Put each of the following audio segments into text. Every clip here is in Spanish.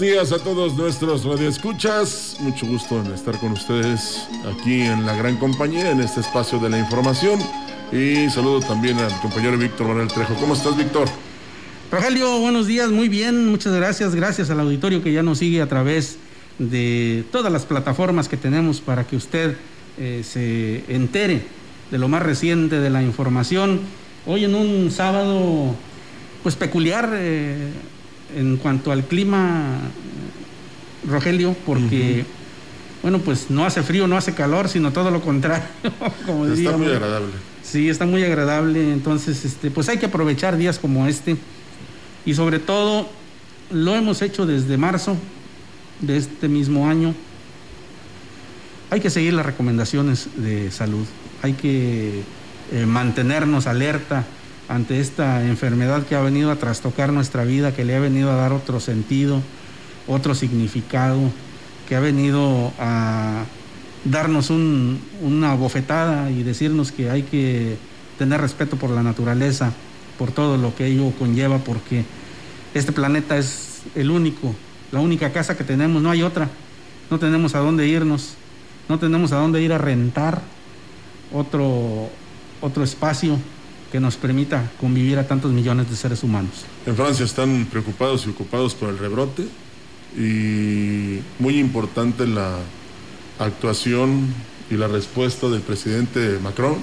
Buenos días a todos nuestros radioescuchas. Mucho gusto en estar con ustedes aquí en la gran compañía, en este espacio de la información. Y saludo también al compañero Víctor Manuel Trejo. ¿Cómo estás, Víctor? Rogelio, buenos días, muy bien, muchas gracias. Gracias al auditorio que ya nos sigue a través de todas las plataformas que tenemos para que usted eh, se entere de lo más reciente de la información. Hoy en un sábado, pues peculiar. Eh, en cuanto al clima, Rogelio, porque, bueno, pues no hace frío, no hace calor, sino todo lo contrario. como está muy agradable. Sí, está muy agradable. Entonces, este, pues hay que aprovechar días como este. Y sobre todo, lo hemos hecho desde marzo de este mismo año. Hay que seguir las recomendaciones de salud. Hay que eh, mantenernos alerta ante esta enfermedad que ha venido a trastocar nuestra vida, que le ha venido a dar otro sentido, otro significado, que ha venido a darnos una bofetada y decirnos que hay que tener respeto por la naturaleza, por todo lo que ello conlleva, porque este planeta es el único, la única casa que tenemos, no hay otra, no tenemos a dónde irnos, no tenemos a dónde ir a rentar otro, otro espacio que nos permita convivir a tantos millones de seres humanos. En Francia están preocupados y ocupados por el rebrote y muy importante la actuación y la respuesta del presidente Macron,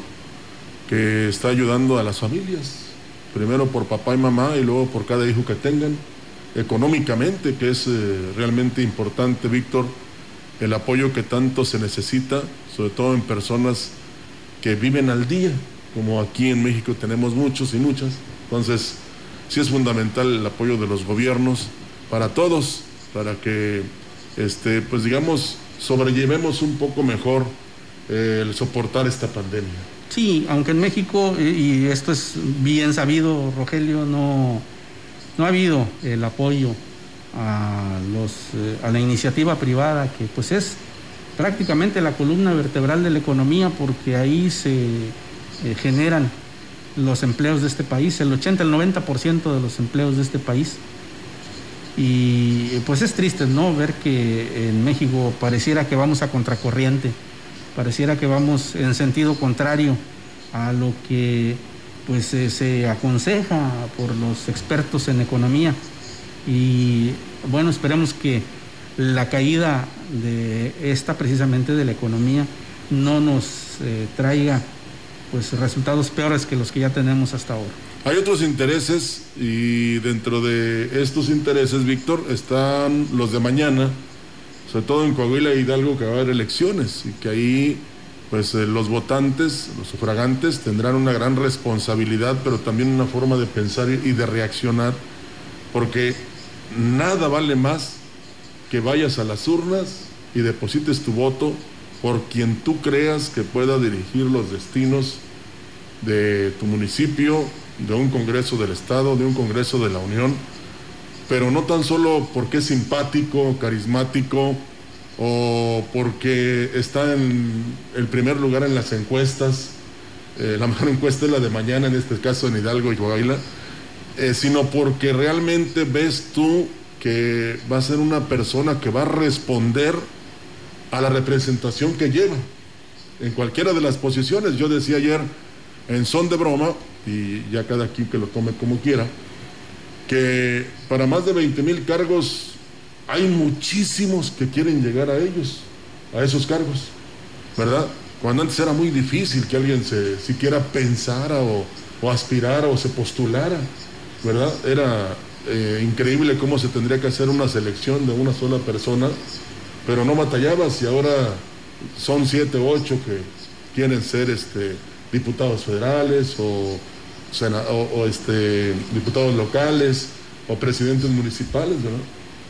que está ayudando a las familias, primero por papá y mamá y luego por cada hijo que tengan, económicamente, que es eh, realmente importante, Víctor, el apoyo que tanto se necesita, sobre todo en personas que viven al día, como aquí en México tenemos muchos y muchas. Entonces, sí es fundamental el apoyo de los gobiernos para todos, para que, este, pues digamos, sobrellevemos un poco mejor eh, el soportar esta pandemia. Sí, aunque en México, eh, y esto es bien sabido, Rogelio, no, no ha habido el apoyo a, los, eh, a la iniciativa privada, que pues es prácticamente la columna vertebral de la economía, porque ahí se eh, generan los empleos de este país, el 80, el 90% de los empleos de este país. Y pues es triste, ¿no? Ver que en México pareciera que vamos a contracorriente, pareciera que vamos en sentido contrario a lo que pues se aconseja por los expertos en economía. Y bueno, esperemos que la caída de esta precisamente de la economía no nos eh, traiga pues resultados peores que los que ya tenemos hasta ahora. Hay otros intereses y dentro de estos intereses, Víctor, están los de mañana, sobre todo en Coahuila y Hidalgo que va a haber elecciones y que ahí pues eh, los votantes, los sufragantes tendrán una gran responsabilidad, pero también una forma de pensar y de reaccionar, porque nada vale más que vayas a las urnas y deposites tu voto por quien tú creas que pueda dirigir los destinos de tu municipio, de un Congreso del Estado, de un Congreso de la Unión, pero no tan solo porque es simpático, carismático o porque está en el primer lugar en las encuestas, eh, la mejor encuesta es la de mañana, en este caso en Hidalgo y Coahuila, eh, sino porque realmente ves tú que va a ser una persona que va a responder a la representación que lleva en cualquiera de las posiciones. Yo decía ayer, en son de broma, y ya cada quien que lo tome como quiera, que para más de 20 mil cargos hay muchísimos que quieren llegar a ellos, a esos cargos, ¿verdad? Cuando antes era muy difícil que alguien se siquiera pensara o, o aspirara o se postulara, ¿verdad? Era eh, increíble cómo se tendría que hacer una selección de una sola persona, pero no batallabas y ahora son siete ocho que quieren ser este, diputados federales o, este, diputados locales o presidentes municipales, ¿verdad?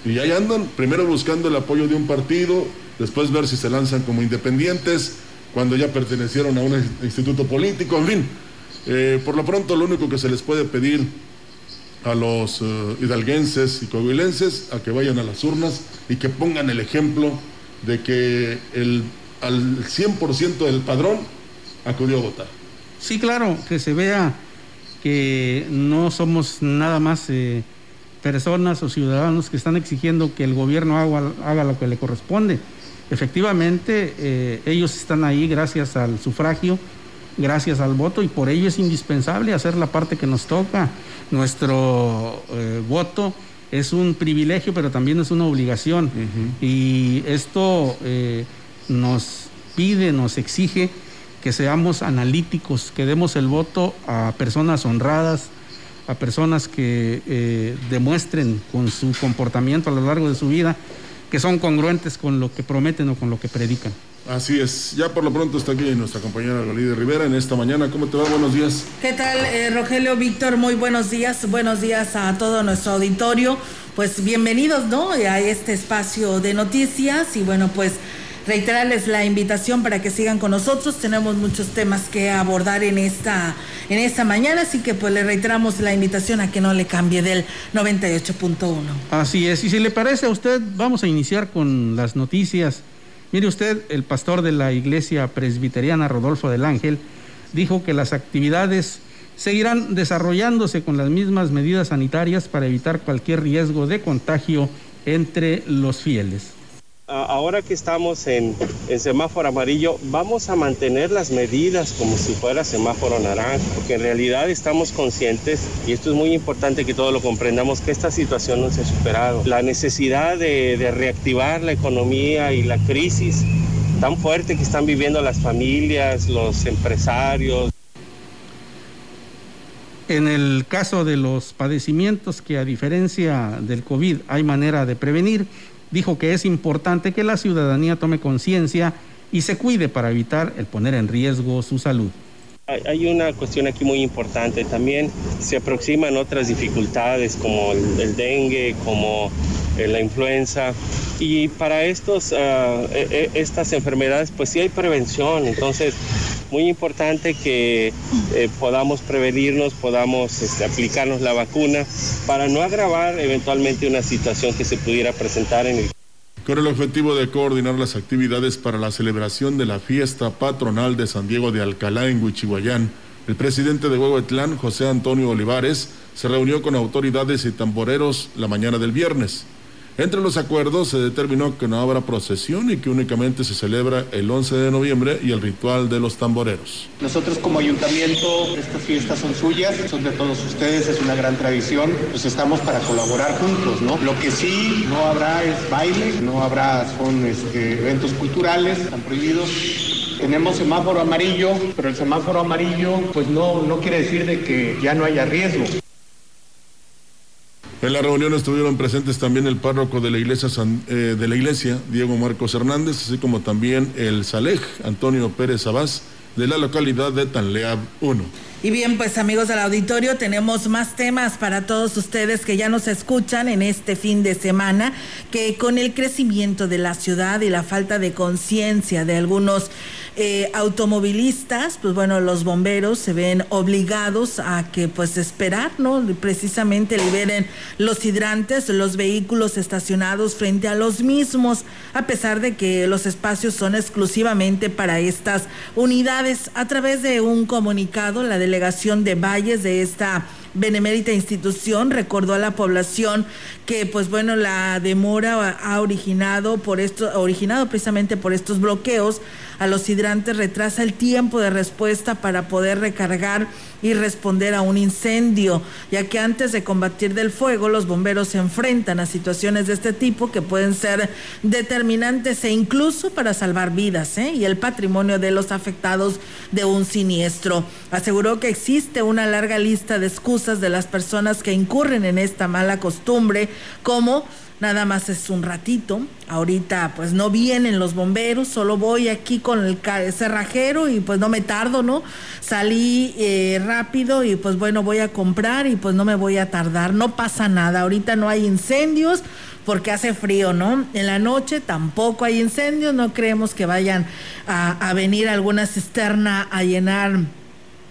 Y ahí andan, primero buscando el apoyo de un partido, después ver si se lanzan como independientes, cuando ya pertenecieron a un instituto político, en fin. Eh, por lo pronto, lo único que se les puede pedir a los eh, hidalguenses y coahuilenses a que vayan a las urnas y que pongan el ejemplo de que el, al 100% del padrón acudió a votar. Sí, claro, que se vea que no somos nada más eh, personas o ciudadanos que están exigiendo que el gobierno haga, haga lo que le corresponde. Efectivamente, eh, ellos están ahí gracias al sufragio, gracias al voto y por ello es indispensable hacer la parte que nos toca. Nuestro eh, voto es un privilegio, pero también es una obligación. Y esto nos pide, nos exige que seamos analíticos, que demos el voto a personas honradas, a personas que eh, demuestren con su comportamiento a lo largo de su vida que son congruentes con lo que prometen o con lo que predican. Así es, ya por lo pronto está aquí nuestra compañera Galide Rivera en esta mañana. ¿Cómo te va? Buenos días. ¿Qué tal, eh, Rogelio Víctor? Muy buenos días. Buenos días a todo nuestro auditorio. Pues bienvenidos, ¿no? A este espacio de noticias y bueno, pues reiterarles la invitación para que sigan con nosotros. Tenemos muchos temas que abordar en esta, en esta mañana, así que pues le reiteramos la invitación a que no le cambie del 98.1. Así es, y si le parece a usted, vamos a iniciar con las noticias. Mire usted, el pastor de la iglesia presbiteriana Rodolfo del Ángel dijo que las actividades seguirán desarrollándose con las mismas medidas sanitarias para evitar cualquier riesgo de contagio entre los fieles ahora que estamos en, semáforo amarillo, vamos a mantener las medidas como si fuera semáforo naranja, porque en realidad estamos conscientes, y esto es muy importante que todos lo comprendamos, que esta situación no se ha superado. La necesidad de, de reactivar la economía y la crisis tan fuerte que están viviendo las familias, los empresarios. En el caso de los padecimientos que a diferencia del COVID hay manera de prevenir, dijo que es importante que la ciudadanía tome conciencia y se cuide para evitar el poner en riesgo su salud. Hay una cuestión aquí muy importante. También se aproximan otras dificultades como el, dengue, como eh, la influenza. Y para estos, e, estas enfermedades, pues sí hay prevención. Entonces, muy importante que eh, podamos prevenirnos, podamos este, aplicarnos la vacuna para no agravar eventualmente una situación que se pudiera presentar en el con el objetivo de coordinar las actividades para la celebración de la fiesta patronal de San Diego de Alcalá en Huichihuayán. El presidente de Huehuetlán, José Antonio Olivares, se reunió con autoridades y tamboreros la mañana del viernes. Entre los acuerdos se determinó que no habrá procesión y que únicamente se celebra el 11 de noviembre y el ritual de los tamboreros. Nosotros como ayuntamiento, estas fiestas son suyas, son de todos ustedes, es una gran tradición, pues estamos para colaborar juntos, ¿no? Lo que sí no habrá es baile, no habrá, son este, eventos culturales, están prohibidos. Tenemos semáforo amarillo, pero el semáforo amarillo pues no, no quiere decir de que ya no haya riesgo. En la reunión estuvieron presentes también el párroco de la iglesia, eh, de la iglesia Diego Marcos Hernández, así como también el Salej, Antonio Pérez Abás, de la localidad de Tanleab 1. Y bien, pues amigos del auditorio, tenemos más temas para todos ustedes que ya nos escuchan en este fin de semana, que con el crecimiento de la ciudad y la falta de conciencia de algunos eh, automovilistas, pues bueno, los bomberos se ven obligados a que pues esperar, ¿no? Precisamente liberen los hidrantes, los vehículos estacionados frente a los mismos, a pesar de que los espacios son exclusivamente para estas unidades. A través de un comunicado, la delegación de Valles de esta benemérita institución recordó a la población que pues bueno la demora ha originado por esto originado precisamente por estos bloqueos a los hidrantes retrasa el tiempo de respuesta para poder recargar y responder a un incendio, ya que antes de combatir del fuego los bomberos se enfrentan a situaciones de este tipo que pueden ser determinantes e incluso para salvar vidas ¿eh? y el patrimonio de los afectados de un siniestro. Aseguró que existe una larga lista de excusas de las personas que incurren en esta mala costumbre, como nada más es un ratito. Ahorita pues no vienen los bomberos, solo voy aquí con el cerrajero y pues no me tardo, ¿no? Salí eh, rápido y pues bueno, voy a comprar y pues no me voy a tardar, no pasa nada. Ahorita no hay incendios porque hace frío, ¿no? En la noche tampoco hay incendios, no creemos que vayan a, a venir alguna cisterna a llenar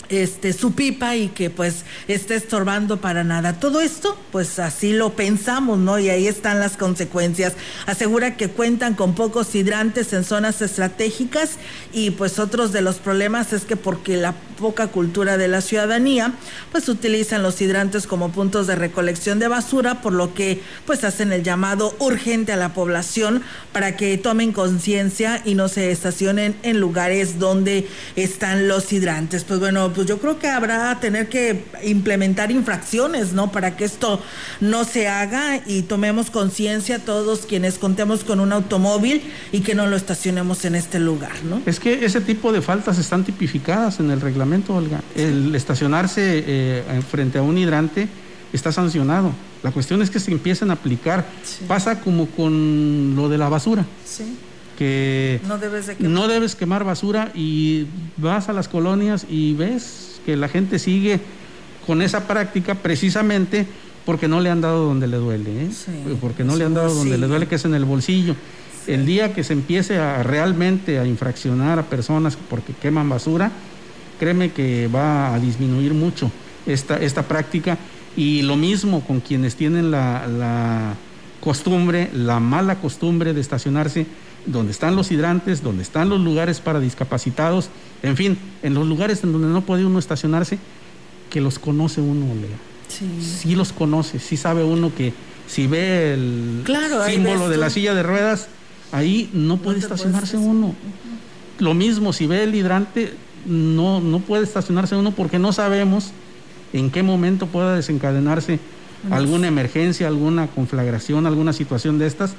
este, su pipa y que pues esté estorbando para nada. Todo esto, pues así lo pensamos, ¿no? Y ahí están las consecuencias. Asegura que cuentan con pocos hidrantes en zonas estratégicas y pues otros de los problemas es que porque la poca cultura de la ciudadanía, pues utilizan los hidrantes como puntos de recolección de basura, por lo que pues hacen el llamado urgente a la población para que tomen conciencia y no se estacionen en lugares donde están los hidrantes. Pues bueno, pues yo creo que habrá tener que implementar infracciones, ¿no? Para que esto no se haga y tomemos conciencia todos quienes contemos con un automóvil y que no lo estacionemos en este lugar, ¿no? Es que ese tipo de faltas están tipificadas en el reglamento, Olga. El estacionarse eh, frente a un hidrante está sancionado. La cuestión es que se empiecen a aplicar. Pasa como con lo de la basura. Sí que no debes, no debes quemar basura y vas a las colonias y ves que la gente sigue con esa práctica precisamente porque no le han dado donde le duele, ¿eh? porque no le han dado donde le duele, que es en el bolsillo. El día que se empiece a realmente a infraccionar a personas porque queman basura, créeme que va a disminuir mucho esta, esta práctica. Y lo mismo con quienes tienen la, la costumbre, la mala costumbre de estacionarse donde están los hidrantes, donde están los lugares para discapacitados, en fin, en los lugares en donde no puede uno estacionarse, que los conoce uno, Lea. Sí. sí los conoce, sí sabe uno que si ve el símbolo de la silla de ruedas, ahí no puede estacionarse uno. Lo mismo, si ve el hidrante, no, no puede estacionarse uno porque no sabemos en qué momento pueda desencadenarse alguna emergencia, alguna conflagración, alguna situación de estas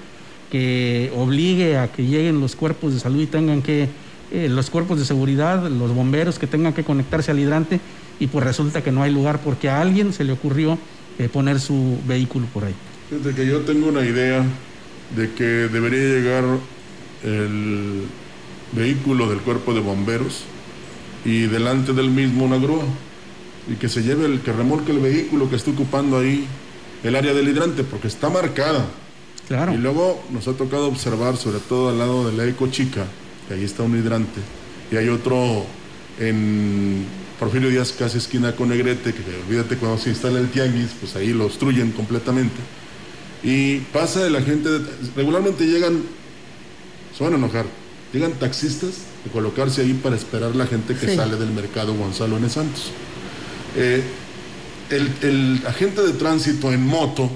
que obligue a que lleguen los cuerpos de salud y tengan que, eh, los cuerpos de seguridad, los bomberos que tengan que conectarse al hidrante y pues resulta que no hay lugar porque a alguien se le ocurrió eh, poner su vehículo por ahí. Desde que yo tengo una idea de que debería llegar el vehículo del cuerpo de bomberos y delante del mismo una grúa y que se lleve el que remolque el vehículo que está ocupando ahí el área del hidrante porque está marcada y luego nos ha tocado observar, sobre todo al lado de la Eco Chica, que ahí está un hidrante, y hay otro en Porfirio Díaz, casi esquina con Negrete, que olvídate cuando se instala el tianguis, pues ahí lo obstruyen completamente. Y pasa de la gente, regularmente llegan, se van a enojar, llegan taxistas a colocarse ahí para esperar la gente que sale del mercado Gonzalo N. Santos. Eh, el, el agente de tránsito en moto,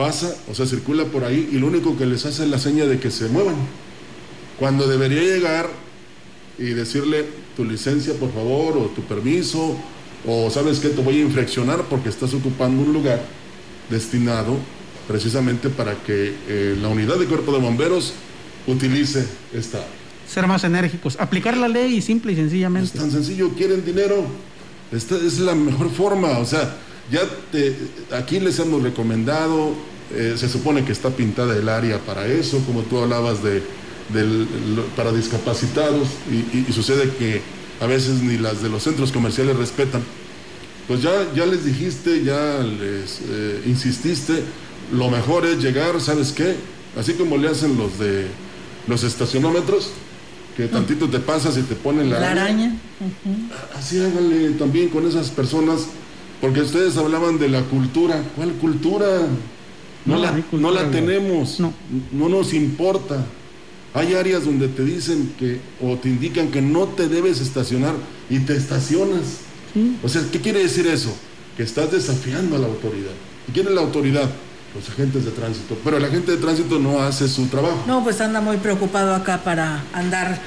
pasa, o sea, circula por ahí y lo único que les hace es la seña de que se muevan. Cuando debería llegar y decirle tu licencia, por favor, o tu permiso, o sabes que te voy a infraccionar porque estás ocupando un lugar destinado precisamente para que eh, la unidad de cuerpo de bomberos utilice esta. Ser más enérgicos, aplicar la ley simple y sencillamente. Es tan sencillo, quieren dinero. Esta es la mejor forma, o sea, ya te, aquí les hemos recomendado, eh, se supone que está pintada el área para eso, como tú hablabas de, para discapacitados, y, sucede que a veces ni las de los centros comerciales respetan. Pues ya, ya les dijiste, ya les eh, insististe, lo mejor es llegar, ¿sabes qué? Así como le hacen los de los estacionómetros, que tantito te pasas y te ponen la, araña. Así háganle también con esas personas porque ustedes hablaban de la cultura. ¿Cuál cultura? No, la, no la, tenemos. No. no nos importa. Hay áreas donde te dicen que o te indican que no te debes estacionar y te estacionas. O sea, ¿qué quiere decir eso? Que estás desafiando a la autoridad. ¿Y quién es la autoridad? los agentes de tránsito. Pero el agente de tránsito no hace su trabajo. No, pues anda muy preocupado acá para andar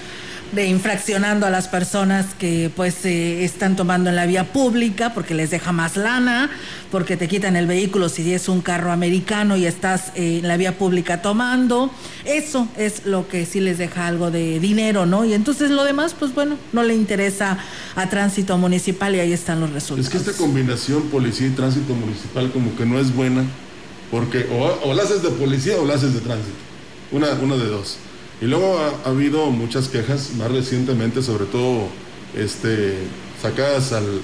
de infraccionando a las personas que pues eh, están tomando en la vía pública porque les deja más lana, porque te quitan el vehículo si es un carro americano y estás eh, en la vía pública tomando. Eso es lo que sí les deja algo de dinero, ¿no? Y entonces lo demás, pues bueno, no le interesa a tránsito municipal y ahí están los resultados. Es que esta combinación policía y tránsito municipal como que no es buena porque o, o la haces de policía o la haces de tránsito. Una, una de dos. Y luego ha, habido muchas quejas, más recientemente, sobre todo este, sacadas al,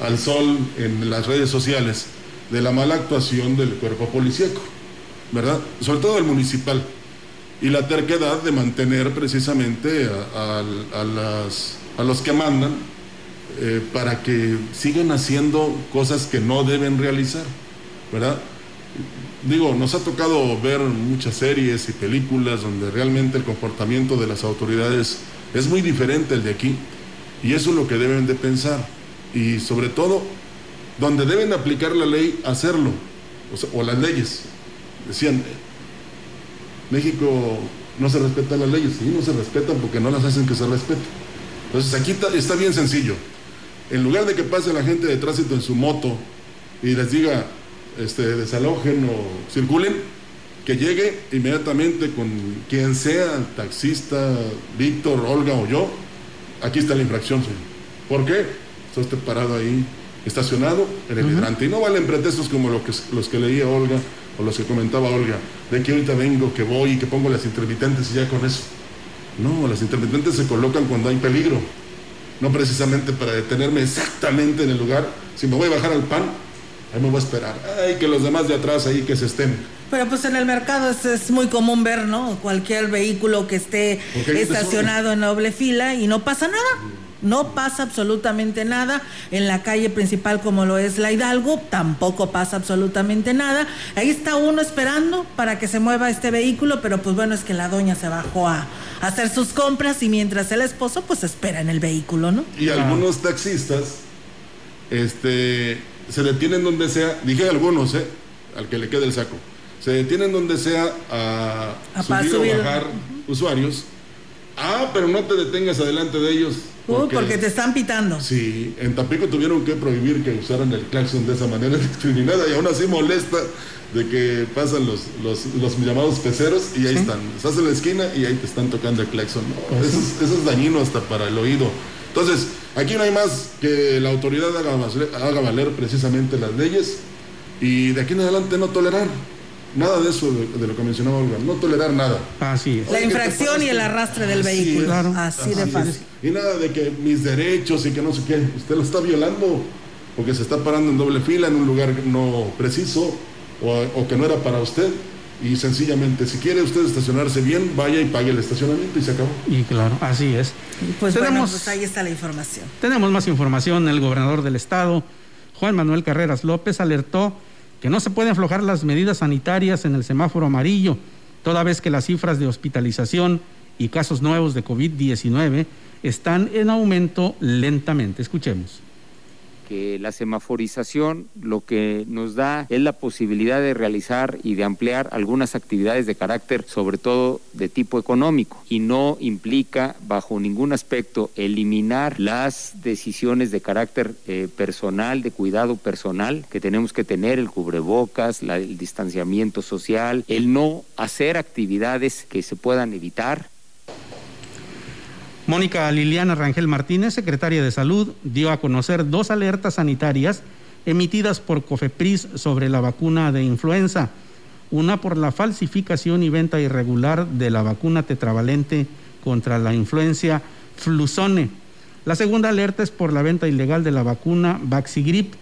al sol en las redes sociales, de la mala actuación del cuerpo policíaco, ¿verdad? Sobre todo el municipal. Y la terquedad de mantener precisamente a, las, a los que mandan eh, para que sigan haciendo cosas que no deben realizar, ¿verdad? Digo, nos ha tocado ver muchas series y películas donde realmente el comportamiento de las autoridades es muy diferente al de aquí. Y eso es lo que deben de pensar. Y sobre todo, donde deben aplicar la ley, hacerlo. O, las leyes. Decían, México no se respetan las leyes. Sí, no se respetan porque no las hacen que se respeten. Entonces aquí está bien sencillo. En lugar de que pase la gente de tránsito en su moto y les diga, este, desalojen o circulen, que llegue inmediatamente con quien sea, taxista, Víctor, Olga o yo, aquí está la infracción, señor. ¿Por qué? Está usted parado ahí, estacionado en el hidrante. Y no valen pretextos como lo que, los que leía Olga o los que comentaba Olga, de que ahorita vengo, que voy y que pongo las intermitentes y ya con eso. No, las intermitentes se colocan cuando hay peligro, no precisamente para detenerme exactamente en el lugar. Si me voy a bajar al pan, ahí me voy a esperar. Ay, que los demás de atrás ahí que se estén. Pero pues en el mercado es, muy común ver, ¿no? Cualquier vehículo que esté estacionado en doble fila y no pasa nada. No pasa absolutamente nada. En la calle principal como lo es la Hidalgo, tampoco pasa absolutamente nada. Ahí está uno esperando para que se mueva este vehículo, pero pues bueno, es que la doña se bajó a hacer sus compras y mientras el esposo pues espera en el vehículo, ¿no? Y algunos taxistas, este se detienen donde sea, dije algunos, ¿eh? al que le quede el saco, se detienen donde sea a, subir, o bajar usuarios. Ah, pero no te detengas adelante de ellos. Porque, porque te están pitando. Sí, en Tampico tuvieron que prohibir que usaran el claxon de esa manera discriminada y aún así molesta de que pasan los, los, llamados peceros y ahí están. Estás en la esquina y ahí te están tocando el claxon. Pues eso, eso, es dañino hasta para el oído. Entonces, aquí no hay más que la autoridad haga, valer precisamente las leyes y de aquí en adelante no tolerar. Nada de eso de, lo que mencionaba Olga, no tolerar nada. Así es. La infracción y el arrastre del vehículo. así, de fácil. Y nada de que mis derechos y que no sé qué, usted lo está violando porque se está parando en doble fila en un lugar no preciso o que no era para usted y sencillamente, si quiere usted estacionarse bien, vaya y pague el estacionamiento y se acabó. Y claro, así es. Pues tenemos, pues ahí está la información. Tenemos más información. El gobernador del estado, Juan Manuel Carreras López, alertó que no se pueden aflojar las medidas sanitarias en el semáforo amarillo, toda vez que las cifras de hospitalización y casos nuevos de COVID-19 están en aumento lentamente. Escuchemos la semaforización lo que nos da es la posibilidad de realizar y de ampliar algunas actividades de carácter sobre todo de tipo económico. Y no implica bajo ningún aspecto eliminar las decisiones de carácter eh, personal, de cuidado personal que tenemos que tener, el cubrebocas, el distanciamiento social, el no hacer actividades que se puedan evitar Mónica Liliana Rangel Martínez, secretaria de Salud, dio a conocer dos alertas sanitarias emitidas por COFEPRIS sobre la vacuna de influenza. Una por la falsificación y venta irregular de la vacuna tetravalente contra la influencia Flusone. La segunda alerta es por la venta ilegal de la vacuna Vaxigrip,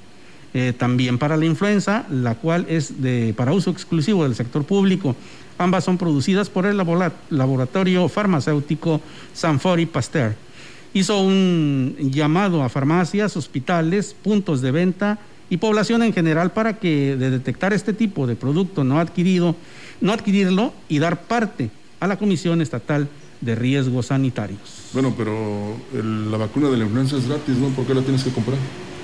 eh, también para la influenza, la cual es de, para uso exclusivo del sector público. Ambas son producidas por el laboratorio farmacéutico Sanfori Pasteur. Hizo un llamado a farmacias, hospitales, puntos de venta y población en general para que de detectar este tipo de producto no adquirido, no adquirirlo y dar parte a la Comisión Estatal de Riesgos Sanitarios. Bueno, pero la vacuna de la influenza es gratis, ¿no? ¿Por qué la tienes que comprar?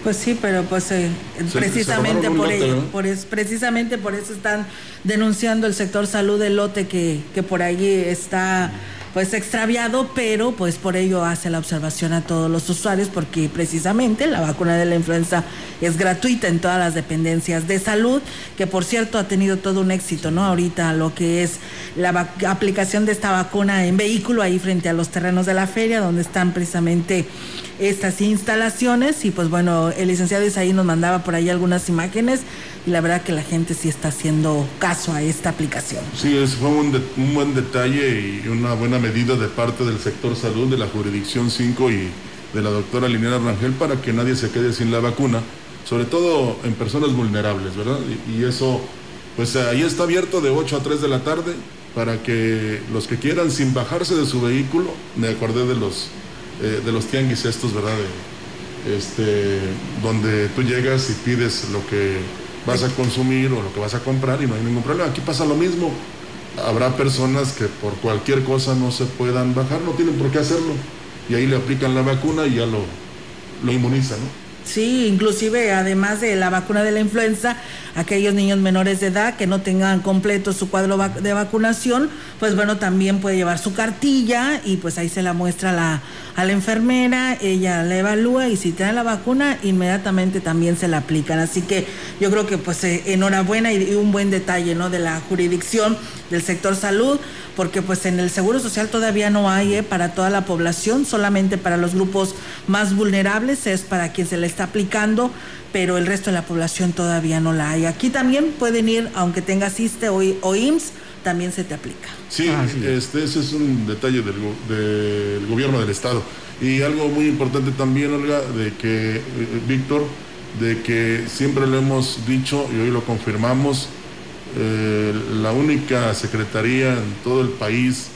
Pues sí, pero pues eh, precisamente por ello, por es, precisamente por eso están denunciando el sector salud del lote que, que por allí está pues extraviado, pero pues por ello hace la observación a todos los usuarios porque precisamente la vacuna de la influenza es gratuita en todas las dependencias de salud, que por cierto ha tenido todo un éxito, ¿no? Ahorita lo que es la aplicación de esta vacuna en vehículo ahí frente a los terrenos de la feria donde están precisamente estas instalaciones y pues bueno, el licenciado Isaí nos mandaba por ahí algunas imágenes y la verdad que la gente sí está haciendo caso a esta aplicación. Sí, es, fue un, buen detalle y una buena medida de parte del sector salud de la jurisdicción 5 y de la doctora Liniera Rangel para que nadie se quede sin la vacuna, sobre todo en personas vulnerables, ¿verdad? Y, y eso, pues ahí está abierto de 8 a 3 de la tarde para que los que quieran sin bajarse de su vehículo, me acordé de los eh, de los tianguis estos, ¿verdad? este, donde tú llegas y pides lo que vas a consumir o lo que vas a comprar y no hay ningún problema. Aquí pasa lo mismo. Habrá personas que por cualquier cosa no se puedan bajar, no tienen por qué hacerlo. Y ahí le aplican la vacuna y ya lo, lo inmunizan, ¿no? Sí, inclusive además de la vacuna de la influenza, aquellos niños menores de edad que no tengan completo su cuadro de vacunación, pues bueno, también puede llevar su cartilla y pues ahí se la muestra a la, enfermera, ella la evalúa y si tiene la vacuna, inmediatamente también se la aplican. Así que yo creo que pues eh, enhorabuena y, un buen detalle, ¿no? De la jurisdicción del sector salud, porque pues en el Seguro Social todavía no hay ¿eh? para toda la población, solamente para los grupos más vulnerables es para quien se le está aplicando, pero el resto de la población todavía no la hay. Aquí también pueden ir, aunque tengas ISTE o, o IMSS, también se te aplica. Sí, ah, este, ese es un detalle del, del, gobierno del Estado. Y algo muy importante también, Olga, de que, eh, Víctor, de que siempre lo hemos dicho y hoy lo confirmamos, eh, la única secretaría en todo el país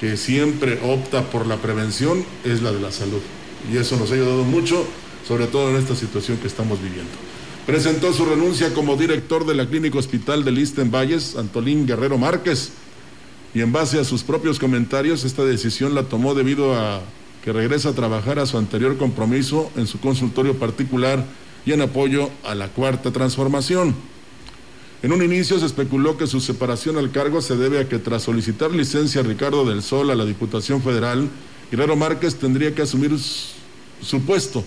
que siempre opta por la prevención es la de la salud. Y eso nos ha ayudado mucho, sobre todo en esta situación que estamos viviendo. Presentó su renuncia como director de la Clínica Hospital de Listen Valles, Antolín Guerrero Márquez. Y en base a sus propios comentarios, esta decisión la tomó debido a que regresa a trabajar a su anterior compromiso en su consultorio particular y en apoyo a la cuarta transformación. En un inicio se especuló que su separación al cargo se debe a que tras solicitar licencia a Ricardo del Sol a la Diputación Federal, Guerrero Márquez tendría que asumir su puesto,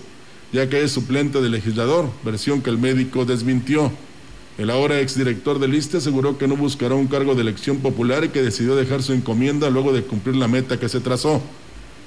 ya que es suplente del legislador, versión que el médico desmintió. El ahora exdirector del ISTE aseguró que no buscará un cargo de elección popular y que decidió dejar su encomienda luego de cumplir la meta que se trazó.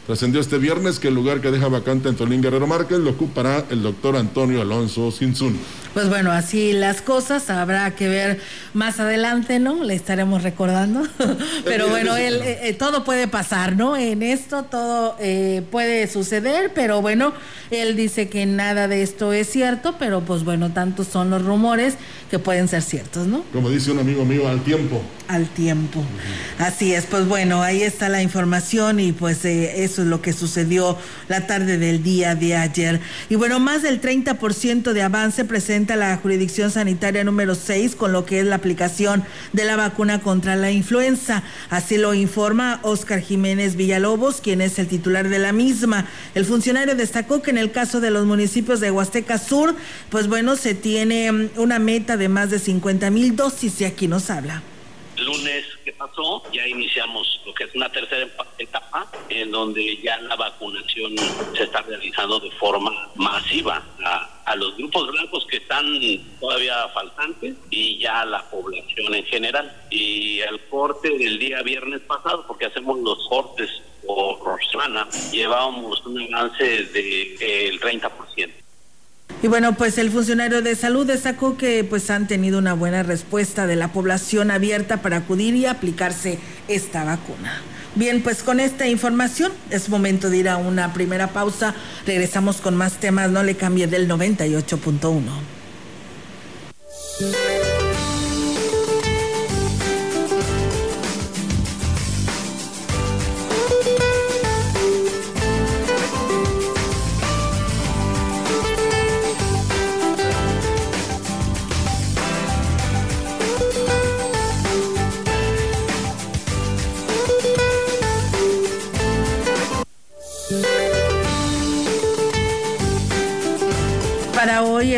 Trascendió este viernes que el lugar que deja vacante Antolín Guerrero Márquez lo ocupará el doctor Antonio Alonso Sinzún. Pues bueno, así las cosas, habrá que ver más adelante, ¿no? Le estaremos recordando. pero bueno, él, eh, todo puede pasar, ¿no? En esto todo eh, puede suceder, pero bueno, él dice que nada de esto es cierto, pero pues bueno, tantos son los rumores que pueden ser ciertos, ¿no? Como dice un amigo mío, al tiempo. Al tiempo. Así es, pues bueno, ahí está la información y pues eso es lo que sucedió la tarde del día de ayer. Y bueno, más del 30% de avance presenta la jurisdicción sanitaria número 6 con lo que es la aplicación de la vacuna contra la influenza. Así lo informa Oscar Jiménez Villalobos, quien es el titular de la misma. El funcionario destacó que en el caso de los municipios de Huasteca Sur, pues bueno, se tiene mm, una meta de más de 50 mil dosis y aquí nos habla lunes que pasó ya iniciamos lo que es una tercera etapa en donde ya la vacunación se está realizando de forma masiva a, los grupos blancos que están todavía faltantes y ya a la población en general. Y el corte del día viernes pasado, porque hacemos los cortes por semana, llevábamos un avance del de, 30%. Y bueno, pues el funcionario de salud destacó que pues han tenido una buena respuesta de la población abierta para acudir y aplicarse esta vacuna. Bien, pues con esta información es momento de ir a una primera pausa. Regresamos con más temas, no le cambie del 98.1.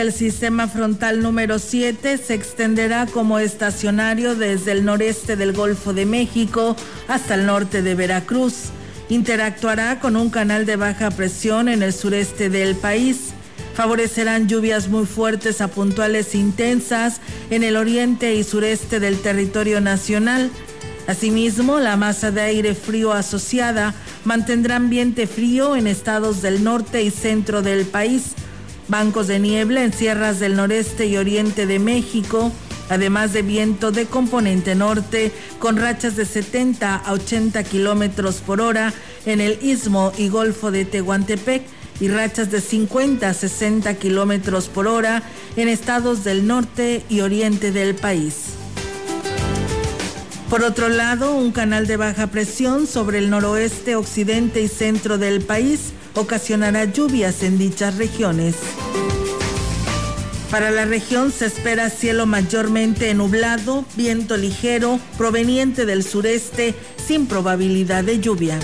Para hoy el sistema frontal número 7 se extenderá como estacionario desde el noreste del Golfo de México hasta el norte de Veracruz. Interactuará con un canal de baja presión en el sureste del país. Favorecerán lluvias muy fuertes a puntuales intensas en el oriente y sureste del territorio nacional. Asimismo, la masa de aire frío asociada mantendrá ambiente frío en estados del norte y centro del país bancos de niebla en sierras del noreste y oriente de México, además de viento de componente norte con rachas de 70 a 80 kilómetros por hora en el istmo y golfo de Tehuantepec y rachas de 50 a 60 kilómetros por hora en estados del norte y oriente del país. Por otro lado, un canal de baja presión sobre el noroeste, occidente y centro del país ocasionará lluvias en dichas regiones. Para la región se espera cielo mayormente nublado, viento ligero proveniente del sureste sin probabilidad de lluvia.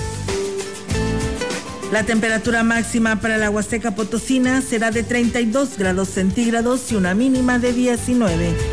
La temperatura máxima para la Huasteca Potosina será de 32 grados centígrados y una mínima de 19.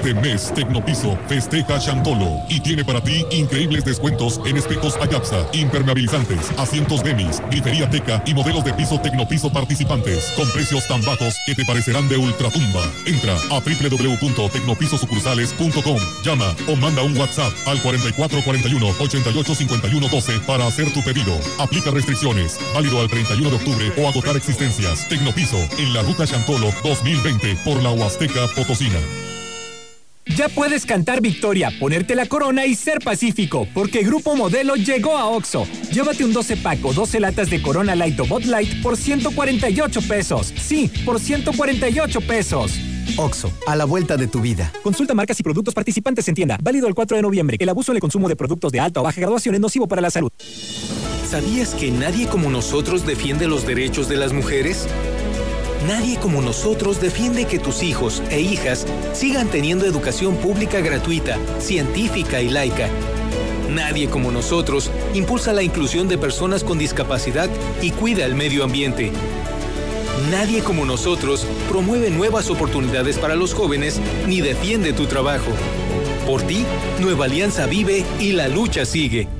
Este mes Tecnopiso festeja Chantolo y tiene para ti increíbles descuentos en espejos Ayapsa, impermeabilizantes, asientos Demis, grifería Teca y modelos de piso Tecnopiso participantes con precios tan bajos que te parecerán de ultratumba. Entra a www.tecnopisosucursales.com, llama o manda un WhatsApp al 4441 885112 para hacer tu pedido. Aplica restricciones, válido al 31 de octubre o agotar existencias. Tecnopiso en la ruta Chantolo 2020 por la Huasteca Potosina. Ya puedes cantar victoria, ponerte la corona y ser pacífico, porque Grupo Modelo llegó a Oxo. Llévate un 12 pack o 12 latas de Corona Light o Bot Light por 148 pesos. Sí, por 148 pesos. Oxo, a la vuelta de tu vida. Consulta marcas y productos participantes en tienda. Válido el 4 de noviembre. El abuso en el consumo de productos de alta o baja graduación es nocivo para la salud. ¿Sabías que nadie como nosotros defiende los derechos de las mujeres? Nadie como nosotros defiende que tus hijos e hijas sigan teniendo educación pública gratuita, científica y laica. Nadie como nosotros impulsa la inclusión de personas con discapacidad y cuida el medio ambiente. Nadie como nosotros promueve nuevas oportunidades para los jóvenes ni defiende tu trabajo. Por ti, Nueva Alianza vive y la lucha sigue.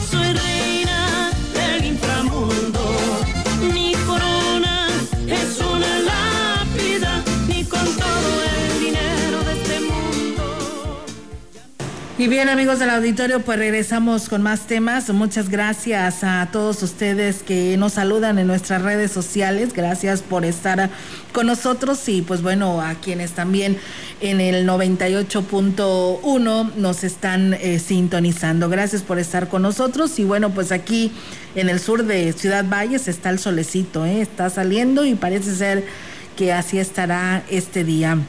Y bien amigos del auditorio, pues regresamos con más temas. Muchas gracias a todos ustedes que nos saludan en nuestras redes sociales. Gracias por estar con nosotros y pues bueno, a quienes también en el 98.1 nos están eh, sintonizando. Gracias por estar con nosotros y bueno, pues aquí en el sur de Ciudad Valles está el solecito, ¿eh? está saliendo y parece ser que así estará este día.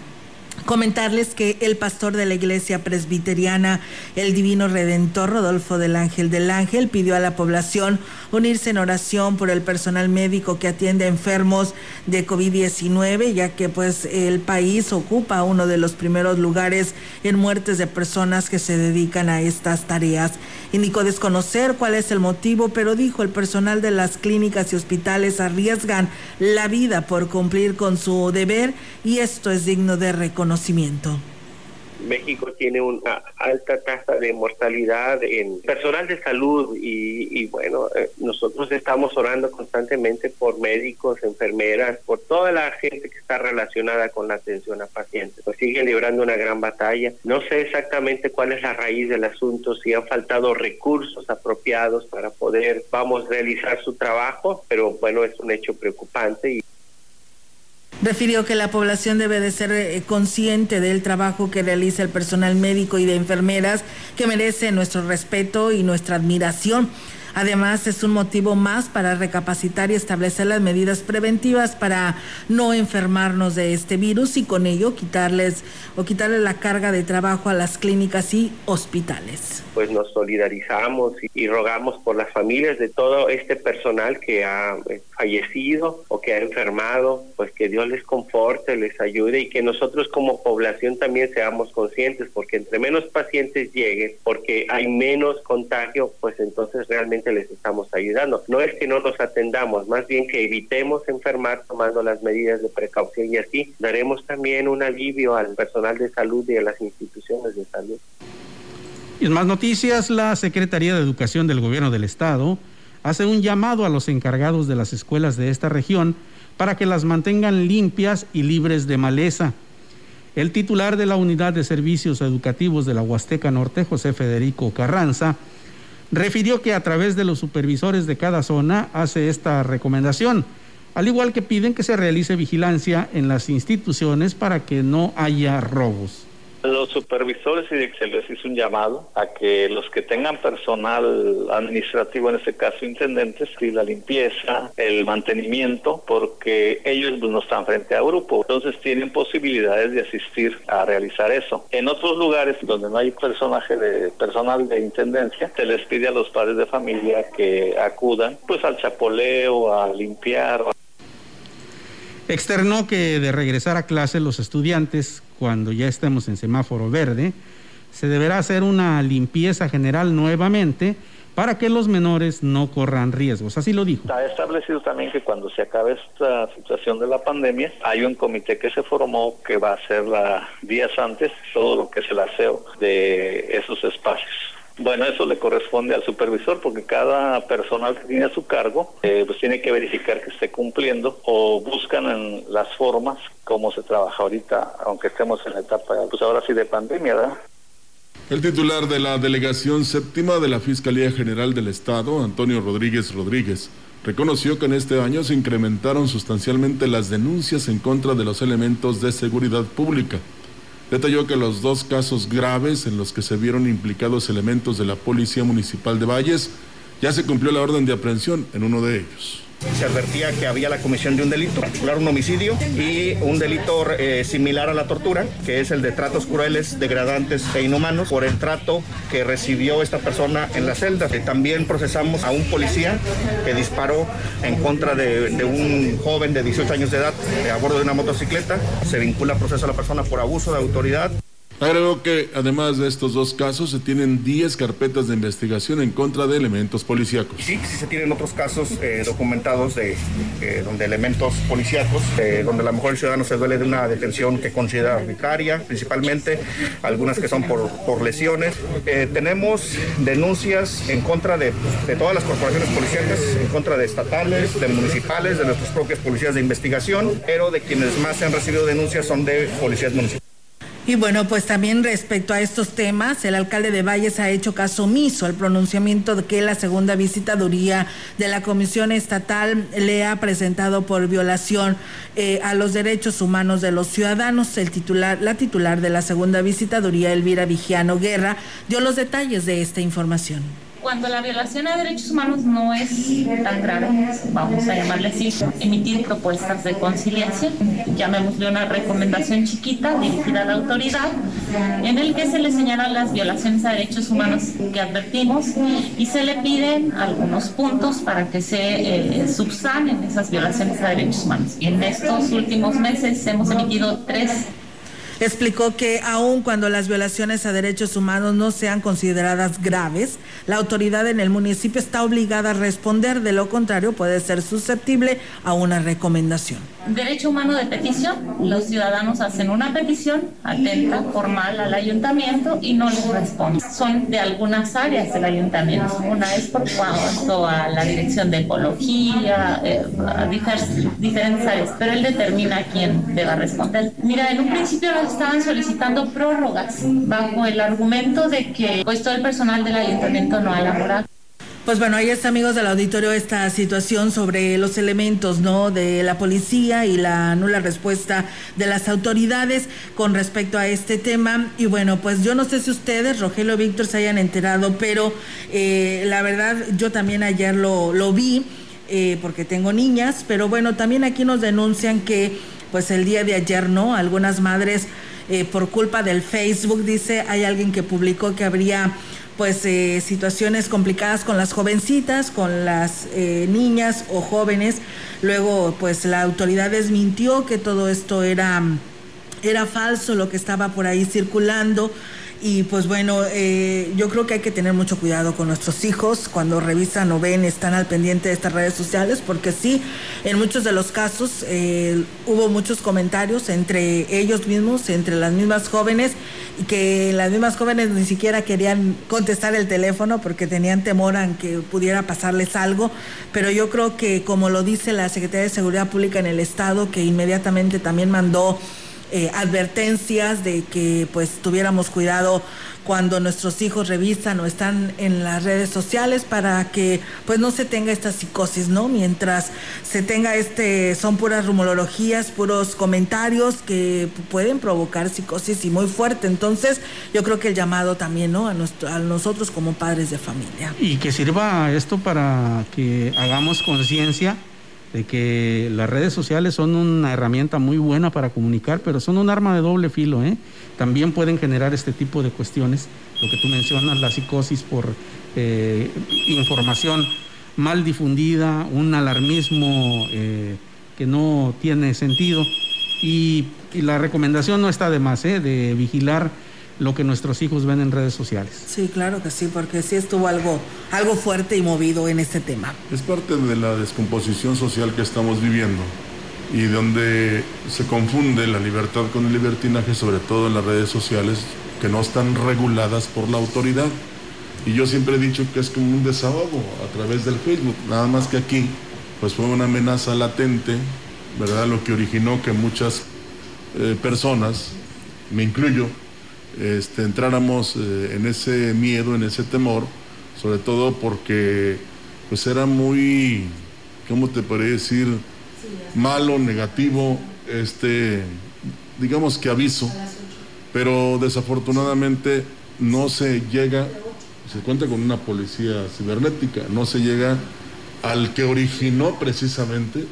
Comentarles que el pastor de la iglesia presbiteriana, el Divino Redentor Rodolfo del Ángel del Ángel, pidió a la población unirse en oración por el personal médico que atiende a enfermos de COVID-19, ya que pues el país ocupa uno de los primeros lugares en muertes de personas que se dedican a estas tareas. Indicó desconocer cuál es el motivo, pero dijo el personal de las clínicas y hospitales arriesgan la vida por cumplir con su deber y esto es digno de México tiene una alta tasa de mortalidad en personal de salud y, y bueno, eh, nosotros estamos orando constantemente por médicos, enfermeras, por toda la gente que está relacionada con la atención a pacientes. Pues siguen librando una gran batalla. No sé exactamente cuál es la raíz del asunto, si han faltado recursos apropiados para poder, vamos, realizar su trabajo, pero bueno, es un hecho preocupante y Refirió que la población debe de ser eh, consciente del trabajo que realiza el personal médico y de enfermeras que merece nuestro respeto y nuestra admiración. Además, es un motivo más para recapacitar y establecer las medidas preventivas para no enfermarnos de este virus y con ello quitarles o quitarle la carga de trabajo a las clínicas y hospitales. pues nos solidarizamos y, rogamos por las familias de todo este personal que ha eh, fallecido o que ha enfermado, pues que Dios les conforte, les ayude y que nosotros como población también seamos conscientes, porque entre menos pacientes lleguen, porque hay menos contagio, pues entonces realmente les estamos ayudando. No es que no nos atendamos, más bien que evitemos enfermar tomando las medidas de precaución y así daremos también un alivio al personal de salud y a las instituciones de salud. Y en más noticias, la Secretaría de Educación del Gobierno del Estado hace un llamado a los encargados de las escuelas de esta región para que las mantengan limpias y libres de maleza. El titular de la Unidad de Servicios Educativos de la Huasteca Norte, José Federico Carranza, refirió que a través de los supervisores de cada zona hace esta recomendación, al igual que piden que se realice vigilancia en las instituciones para que no haya robos. Los supervisores y se les hizo un llamado a que los que tengan personal administrativo, en este caso intendentes, y la limpieza, el mantenimiento, porque ellos pues, no están frente a grupo, entonces tienen posibilidades de asistir a realizar eso. En otros lugares donde no hay personaje de personal de intendencia, se les pide a los padres de familia que acudan pues al chapoleo, a limpiar, Externó que de regresar a clase los estudiantes, cuando ya estemos en semáforo verde, se deberá hacer una limpieza general nuevamente para que los menores no corran riesgos. Así lo dijo. Está establecido también que cuando se acabe esta situación de la pandemia, hay un comité que se formó que va a hacer la, días antes todo lo que es el aseo de esos espacios. Bueno, eso le corresponde al supervisor porque cada personal que tiene a su cargo eh, pues tiene que verificar que esté cumpliendo o buscan en las formas como se trabaja ahorita, aunque estemos en la etapa, pues ahora sí de pandemia, ¿verdad? El titular de la Delegación Séptima de la Fiscalía General del Estado, Antonio Rodríguez Rodríguez, reconoció que en este año se incrementaron sustancialmente las denuncias en contra de los elementos de seguridad pública. Detalló que los dos casos graves en los que se vieron implicados elementos de la Policía Municipal de Valles, ya se cumplió la orden de aprehensión en uno de ellos. Se advertía que había la comisión de un delito, particular un homicidio y un delito eh, similar a la tortura, que es el de tratos crueles, degradantes e inhumanos, por el trato que recibió esta persona en la celda. Eh, También procesamos a un policía que disparó en contra de, un joven de 18 años de edad eh, a bordo de una motocicleta. Se vincula proceso a la persona por abuso de autoridad. Agregó que además de estos dos casos se tienen 10 carpetas de investigación en contra de elementos policíacos. Sí, sí se tienen otros casos eh, documentados de eh, donde elementos policíacos, eh, donde a lo mejor el ciudadano se duele de una detención que considera arbitraria, principalmente algunas que son por, por lesiones. Tenemos denuncias en contra de, de todas las corporaciones policíacas, en contra de estatales, de municipales, de nuestros propios policías de investigación, pero de quienes más se han recibido denuncias son de policías municipales. Y bueno, pues también respecto a estos temas, el alcalde de Valles ha hecho caso omiso al pronunciamiento de que la segunda visitaduría de la Comisión Estatal le ha presentado por violación eh, a los derechos humanos de los ciudadanos. El titular, la titular de la segunda visitaduría, Elvira Vigiano Guerra, dio los detalles de esta información cuando la violación a derechos humanos no es tan grave, vamos a llamarle así, emitir propuestas de conciliación, llamémosle una recomendación chiquita dirigida a la autoridad, en el que se le señalan las violaciones a derechos humanos que advertimos y se le piden algunos puntos para que se eh, subsanen esas violaciones a derechos humanos. Y en estos últimos meses hemos emitido tres explicó que aun cuando las violaciones a derechos humanos no sean consideradas graves, la autoridad en el municipio está obligada a responder, de lo contrario puede ser susceptible a una recomendación. Derecho humano de petición, los ciudadanos hacen una petición atenta, formal al ayuntamiento y no les responden. Son de algunas áreas del ayuntamiento. Una es por cuanto a la dirección de ecología, eh, a diferentes áreas, pero él determina quién deba responder. Mira, en un principio estaban solicitando prórrogas bajo el argumento de que pues todo el personal del ayuntamiento no ha elaborado. Pues bueno, ahí está, amigos del auditorio, esta situación sobre los elementos, ¿no? De la policía y la nula respuesta de las autoridades con respecto a este tema. Y bueno, pues yo no sé si ustedes, Rogelio Víctor, se hayan enterado, pero eh, la verdad, yo también ayer lo, lo vi, eh, porque tengo niñas, pero bueno, también aquí nos denuncian que pues el día de ayer, ¿no? Algunas madres, eh, por culpa del Facebook, dice, hay alguien que publicó que habría pues eh, situaciones complicadas con las jovencitas, con las eh, niñas o jóvenes. Luego, pues la autoridad desmintió que todo esto era, era falso, lo que estaba por ahí circulando. Y pues bueno, eh, yo creo que hay que tener mucho cuidado con nuestros hijos cuando revisan o ven, están al pendiente de estas redes sociales, porque sí, en muchos de los casos eh, hubo muchos comentarios entre ellos mismos, entre las mismas jóvenes, y que las mismas jóvenes ni siquiera querían contestar el teléfono porque tenían temor a que pudiera pasarles algo. Pero yo creo que, como lo dice la Secretaría de Seguridad Pública en el Estado, que inmediatamente también mandó eh, advertencias de que pues tuviéramos cuidado cuando nuestros hijos revisan o están en las redes sociales para que pues no se tenga esta psicosis, ¿no? Mientras se tenga este, son puras rumorologías, puros comentarios que pueden provocar psicosis y muy fuerte. Entonces yo creo que el llamado también, ¿no? A, nuestro, a nosotros como padres de familia. Y que sirva esto para que hagamos conciencia de que las redes sociales son una herramienta muy buena para comunicar, pero son un arma de doble filo. ¿eh? También pueden generar este tipo de cuestiones, lo que tú mencionas, la psicosis por eh, información mal difundida, un alarmismo eh, que no tiene sentido. Y, y, la recomendación no está de más, ¿eh? de vigilar lo que nuestros hijos ven en redes sociales. Sí, claro que sí, porque sí estuvo algo, algo fuerte y movido en este tema. Es parte de la descomposición social que estamos viviendo y donde se confunde la libertad con el libertinaje, sobre todo en las redes sociales, que no están reguladas por la autoridad. Y yo siempre he dicho que es como un desahogo a través del Facebook, nada más que aquí, pues fue una amenaza latente, ¿verdad? Lo que originó que muchas eh, personas, me incluyo, este, entráramos eh, en ese miedo, en ese temor, sobre todo porque pues era muy, ¿cómo te podría decir? Malo, negativo, este, digamos que aviso, pero desafortunadamente no se llega, se cuenta con una policía cibernética, no se llega al que originó precisamente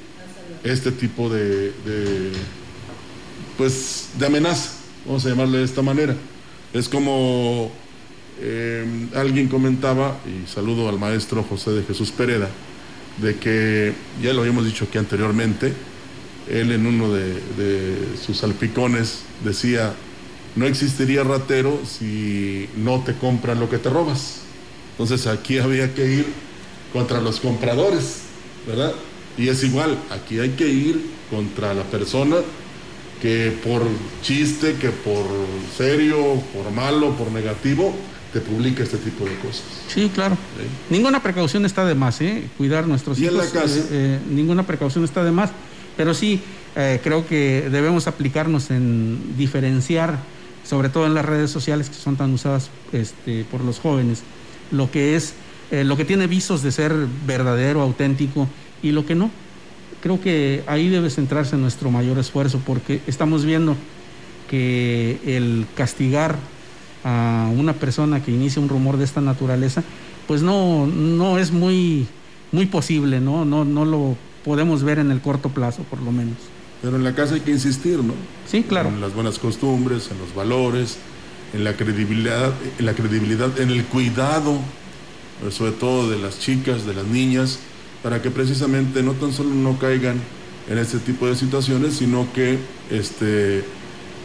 este tipo de, de pues, de amenaza vamos a llamarle de esta manera. Es como eh, alguien comentaba, y saludo al maestro José de Jesús Pereda, de que, ya lo habíamos dicho aquí anteriormente, él en uno de, de sus salpicones decía, no existiría ratero si no te compran lo que te robas. Entonces aquí había que ir contra los compradores, ¿verdad? Y es igual, aquí hay que ir contra la persona que por chiste, que por serio, por malo, por negativo, te publica este tipo de cosas. Sí, claro. Ninguna precaución está de más, ¿eh? Cuidar nuestros y hijos. en la casa. Eh, eh, ninguna precaución está de más, pero sí eh, creo que debemos aplicarnos en diferenciar sobre todo en las redes sociales que son tan usadas este, por los jóvenes, lo que es, lo que tiene visos de ser verdadero, auténtico y lo que no. Creo que ahí debe centrarse nuestro mayor esfuerzo porque estamos viendo que el castigar a una persona que inicia un rumor de esta naturaleza, pues no, no es muy, muy posible, ¿no? No, no lo podemos ver en el corto plazo, por lo menos. Pero en la casa hay que insistir, ¿no? Sí, claro. En las buenas costumbres, en los valores, en la credibilidad, en la credibilidad, en el cuidado, sobre todo de las chicas, de las niñas, para que precisamente no tan solo no caigan en este tipo de situaciones, sino que este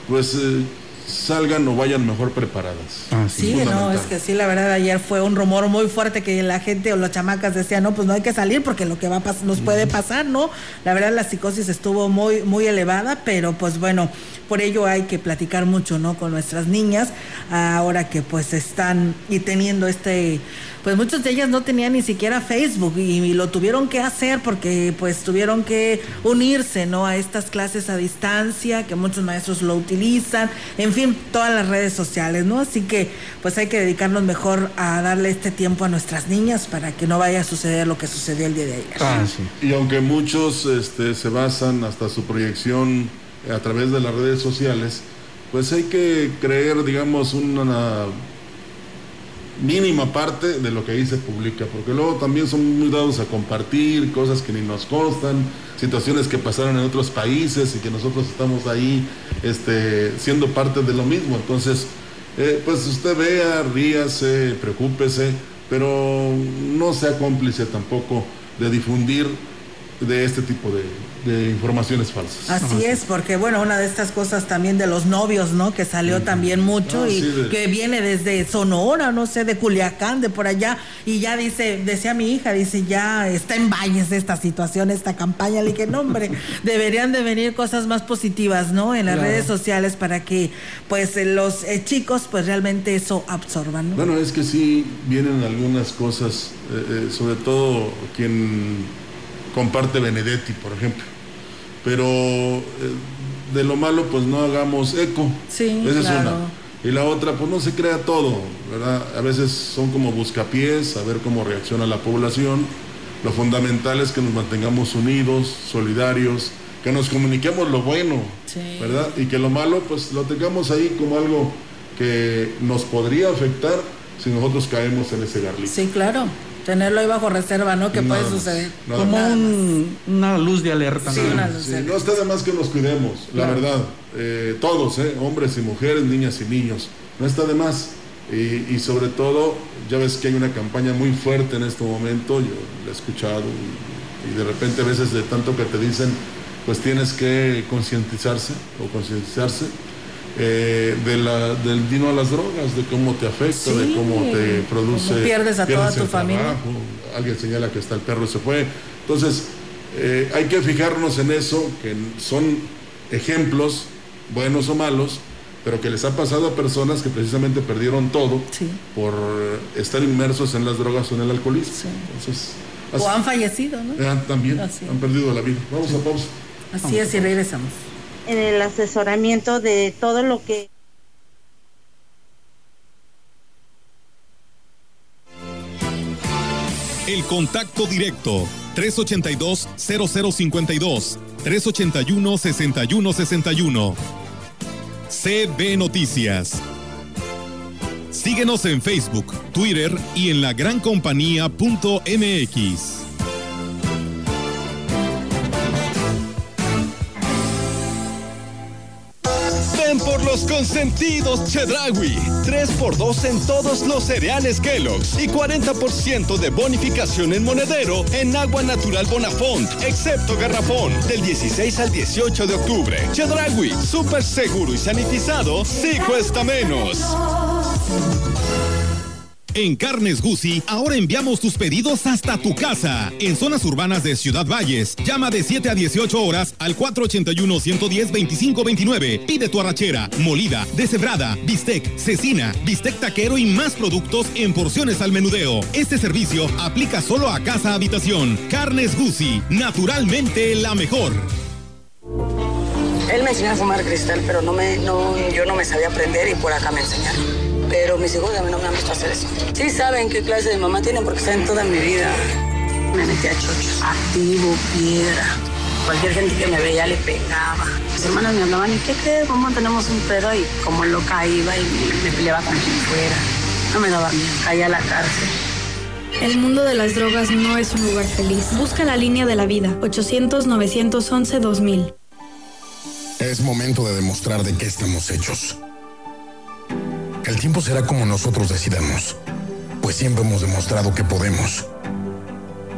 pues eh, salgan o vayan mejor preparadas. Sí, no, es que sí, la verdad, ayer fue un rumor muy fuerte que la gente o las chamacas decían, no, pues no hay que salir porque lo que va a nos puede pasar, ¿no? La verdad, la psicosis estuvo muy, muy elevada, pero pues bueno, por ello hay que platicar mucho, ¿no? Con nuestras niñas, ahora que pues están y teniendo este, pues muchas de ellas no tenían ni siquiera Facebook y, y lo tuvieron que hacer porque pues tuvieron que unirse, ¿no? A estas clases a distancia, que muchos maestros lo utilizan, en fin, todas las redes sociales, ¿no? Así que pues hay que dedicarnos mejor a darle este tiempo a nuestras niñas para que no vaya a suceder lo que sucedió el día de ayer. Y aunque muchos este, se basan hasta su proyección a través de las redes sociales, pues hay que creer, digamos, una mínima parte de lo que ahí se publica, porque luego también son muy dados a compartir cosas que ni nos constan, situaciones que pasaron en otros países y que nosotros estamos ahí este, siendo parte de lo mismo. Entonces, eh, pues usted vea, ríase, preocúpese, pero no sea cómplice tampoco de difundir de este tipo de, de informaciones falsas. Así es, porque bueno, una de estas cosas también de los novios, ¿no? Que salió también mucho Ah, y sí, de- que viene desde Sonora, no sé, de Culiacán, de por allá, y ya dice, decía mi hija, dice, ya está en valles esta situación, esta campaña, le dije, no hombre, deberían de venir cosas más positivas, ¿no? En las Claro. redes sociales para que pues eh, los eh, chicos pues realmente eso absorban, ¿no? Bueno, es que sí vienen algunas cosas, eh, eh, sobre todo quien comparte Benedetti, por ejemplo. Pero eh, de lo malo, pues no hagamos eco. Sí, Esa claro. es una. Y la otra, pues no se crea todo, ¿verdad? A veces son como buscapiés, a ver cómo reacciona la población. Lo fundamental es que nos mantengamos unidos, solidarios, que nos comuniquemos lo bueno, ¿verdad? Y que lo malo, pues lo tengamos ahí como algo que nos podría afectar si nosotros caemos en ese garlito. Sí, claro. Tenerlo ahí bajo reserva, ¿no? Que Nada puede suceder. nada Como un- una luz de alerta. Sí, nada una luz Sí, no está de más que nos cuidemos, la Claro. verdad. Eh, todos, ¿eh? hombres y mujeres, niñas y niños. No está de más. Y, y sobre todo, ya ves que hay una campaña muy fuerte en este momento, yo la he escuchado, y, y de repente a veces de tanto que te dicen, pues tienes que concientizarse o concientizarse eh, de la, del vino a las drogas, de cómo te afecta, de Sí, cómo te produce. pierdes a toda tu el familia. trabajo, alguien señala que está el perro se fue. Entonces, eh, hay que fijarnos en eso, que son ejemplos, buenos o malos, pero que les ha pasado a personas que precisamente perdieron todo por estar inmersos en las drogas o en el alcoholismo. Entonces, O han fallecido, ¿no? eh, también Así. han perdido la vida. Vamos a pausa. Así es, y regresamos. En el asesoramiento de todo lo que El contacto directo 382-0052 381-6161 CB Noticias. Síguenos en Facebook, Twitter y en lagrancompañía.mx. consentidos Chedragui. 3x2 en todos los cereales Kellogg's y 40% de bonificación en monedero en agua natural Bonafont, excepto garrafón, del 16 al 18 de octubre. Chedragui, súper seguro y sanitizado, sí cuesta menos. En Carnes Gucci, ahora enviamos tus pedidos hasta tu casa. En zonas urbanas de Ciudad Valles, llama de 7 a 18 horas al 481-110-2529. Pide tu arrachera, molida, deshebrada, bistec, cecina, bistec taquero y más productos en porciones al menudeo. Este servicio aplica solo a casa habitación. Carnes Gucci, naturalmente la mejor. Él me enseñó a fumar cristal, pero no me, no, yo no me sabía aprender y por acá me enseñaron. Pero mis hijos a mí no me han visto hacer eso. Sí saben qué clase de mamá tienen porque saben toda mi vida. Me metí a chochos, activo, piedra. Cualquier gente que me veía le pegaba. Mis hermanas me hablaban, ¿y qué crees? ¿Cómo tenemos un pedo? Y como loca iba y me, me peleaba con quien fuera. No me daba miedo, caía a la cárcel. El mundo de las drogas no es un lugar feliz. Busca la línea de la vida. 800-911-2000. Es momento de demostrar de qué estamos hechos. El tiempo será como nosotros decidamos, pues siempre hemos demostrado que podemos.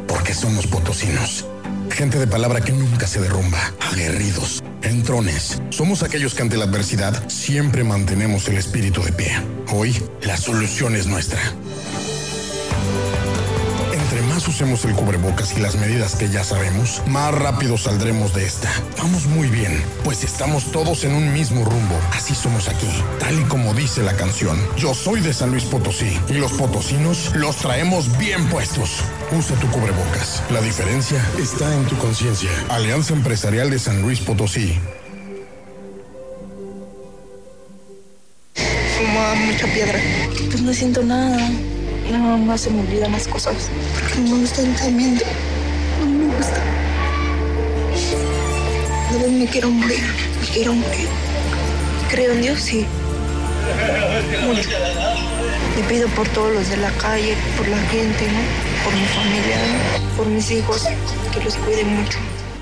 Porque somos potosinos. Gente de palabra que nunca se derrumba, aguerridos, entrones. Somos aquellos que ante la adversidad siempre mantenemos el espíritu de pie. Hoy, la solución es nuestra. Usemos el cubrebocas y las medidas que ya sabemos, más rápido saldremos de esta. Vamos muy bien, pues estamos todos en un mismo rumbo. Así somos aquí, tal y como dice la canción. Yo soy de San Luis Potosí y los potosinos los traemos bien puestos. Usa tu cubrebocas. La diferencia está en tu conciencia. Alianza Empresarial de San Luis Potosí. Fumaba mucha piedra. Pues no siento nada. Nada más se me olvidan las cosas. Porque no me gusta el tratamiento. No me gusta. Vez me quiero morir. Me quiero morir. Creo en Dios, sí. Mucho. Le pido por todos los de la calle, por la gente, ¿no? Por mi familia, ¿no? por mis hijos, que los cuiden mucho.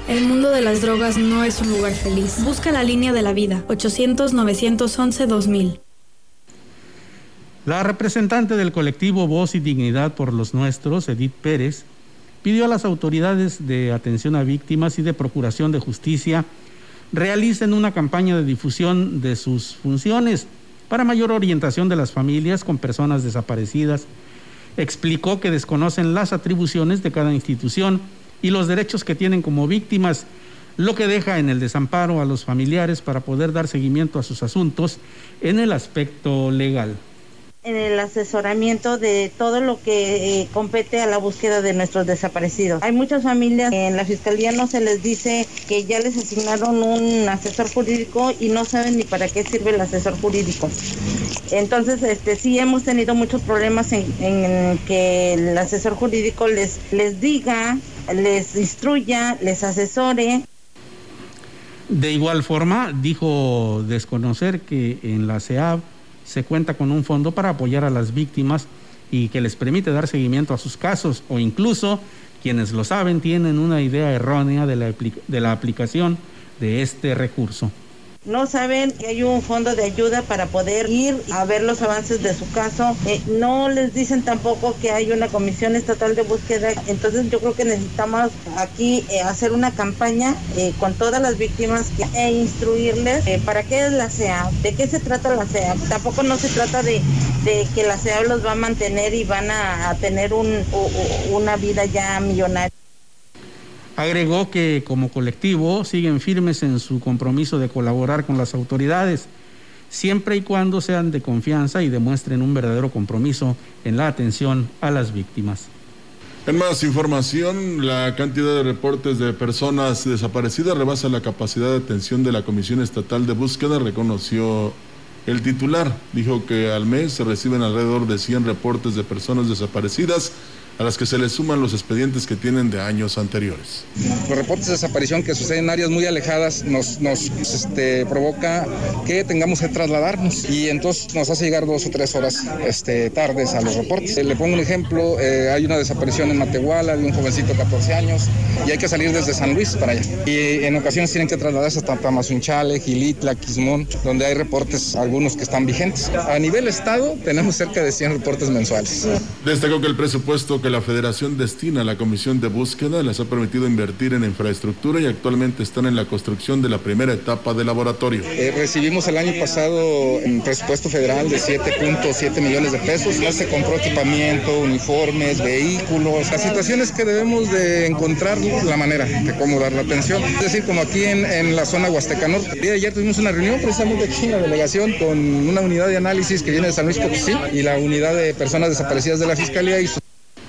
El mundo de las drogas no es un lugar feliz. Busca la línea de la vida. 800-911-2000. La representante del colectivo Voz y Dignidad por los Nuestros, Edith Pérez, pidió a las autoridades de atención a víctimas y de procuración de justicia realicen una campaña de difusión de sus funciones para mayor orientación de las familias con personas desaparecidas. Explicó que desconocen las atribuciones de cada institución y los derechos que tienen como víctimas, lo que deja en el desamparo a los familiares para poder dar seguimiento a sus asuntos en el aspecto legal en el asesoramiento de todo lo que eh, compete a la búsqueda de nuestros desaparecidos. Hay muchas familias que en la fiscalía no se les dice que ya les asignaron un asesor jurídico y no saben ni para qué sirve el asesor jurídico. Entonces, este sí hemos tenido muchos problemas en, en que el asesor jurídico les, les diga, les instruya, les asesore. De igual forma, dijo desconocer que en la CEAB se cuenta con un fondo para apoyar a las víctimas y que les permite dar seguimiento a sus casos o incluso quienes lo saben tienen una idea errónea de la, de la aplicación de este recurso no saben que hay un fondo de ayuda para poder ir a ver los avances de su caso. Eh, no les dicen tampoco que hay una comisión estatal de búsqueda. Entonces yo creo que necesitamos aquí eh, hacer una campaña eh, con todas las víctimas e instruirles para qué es la CEA, de qué se trata la CEA. Tampoco no se trata de, que la CEA los va a mantener y van a, tener un, una vida ya millonaria. Agregó que como colectivo siguen firmes en su compromiso de colaborar con las autoridades, siempre y cuando sean de confianza y demuestren un verdadero compromiso en la atención a las víctimas. En más información, la cantidad de reportes de personas desaparecidas rebasa la capacidad de atención de la Comisión Estatal de Búsqueda, reconoció el titular. Dijo que al mes se reciben alrededor de 100 reportes de personas desaparecidas a las que se le suman los expedientes que tienen de años anteriores. Los reportes de desaparición que suceden en áreas muy alejadas nos, nos este, provoca que tengamos que trasladarnos y entonces nos hace llegar dos o tres horas este, tardes a los reportes. Le pongo un ejemplo, eh, hay una desaparición en Matehuala de un jovencito de 14 años y hay que salir desde San Luis para allá. Y en ocasiones tienen que trasladarse hasta Tamazunchale, Gilitla, Quismón, donde hay reportes, algunos que están vigentes. A nivel estado tenemos cerca de 100 reportes mensuales. Destacó que el presupuesto que la Federación destina a la Comisión de Búsqueda les ha permitido invertir en infraestructura y actualmente están en la construcción de la primera etapa del laboratorio. Eh, recibimos el año pasado un presupuesto federal de 7.7 millones de pesos. Ya se compró equipamiento, uniformes, vehículos. Las situaciones que debemos de encontrar la manera de cómo dar la atención. Es decir, como aquí en, la zona Huasteca Norte. El día de ayer tuvimos una reunión precisamente aquí en la delegación con una unidad de análisis que viene de San Luis Potosí y la unidad de personas desaparecidas de la Fiscalía y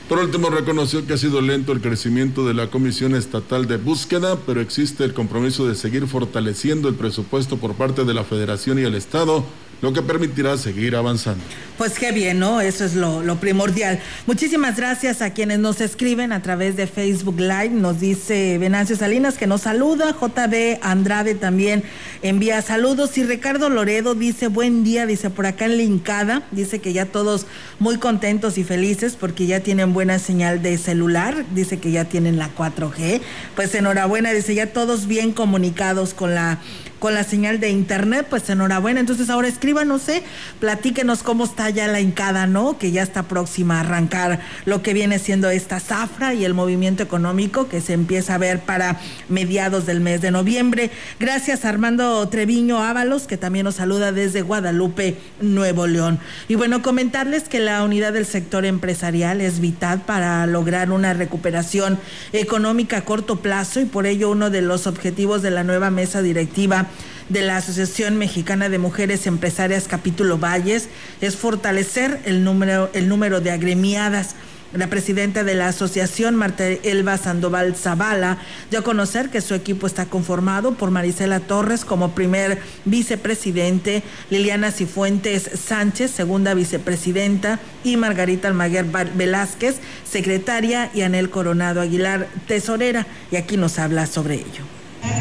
Por último, reconoció que ha sido lento el crecimiento de la Comisión Estatal de Búsqueda, pero existe el compromiso de seguir fortaleciendo el presupuesto por parte de la Federación y el Estado lo que permitirá seguir avanzando. Pues qué bien, ¿no? Eso es lo, primordial. Muchísimas gracias a quienes nos escriben a través de Facebook Live. Nos dice Venancio Salinas que nos saluda. JB Andrade también envía saludos. Y Ricardo Loredo dice buen día, dice por acá en Lincada. Dice que ya todos muy contentos y felices porque ya tienen buena señal de celular. Dice que ya tienen la 4G. Pues enhorabuena, dice ya todos bien comunicados con la con la señal de internet, pues enhorabuena. Entonces ahora escriban, no sé, platíquenos cómo está ya la hincada, ¿no? Que ya está próxima a arrancar lo que viene siendo esta zafra y el movimiento económico que se empieza a ver para mediados del mes de noviembre. Gracias Armando Treviño Ábalos, que también nos saluda desde Guadalupe, Nuevo León. Y bueno, comentarles que la unidad del sector empresarial es vital para lograr una recuperación económica a corto plazo y por ello uno de los objetivos de la nueva mesa directiva de la Asociación Mexicana de Mujeres Empresarias Capítulo Valles es fortalecer el número, el número de agremiadas. La presidenta de la asociación, Marta Elba Sandoval Zavala, dio a conocer que su equipo está conformado por Marisela Torres como primer vicepresidente, Liliana Cifuentes Sánchez, segunda vicepresidenta, y Margarita Almaguer Velázquez, secretaria, y Anel Coronado Aguilar, tesorera. Y aquí nos habla sobre ello.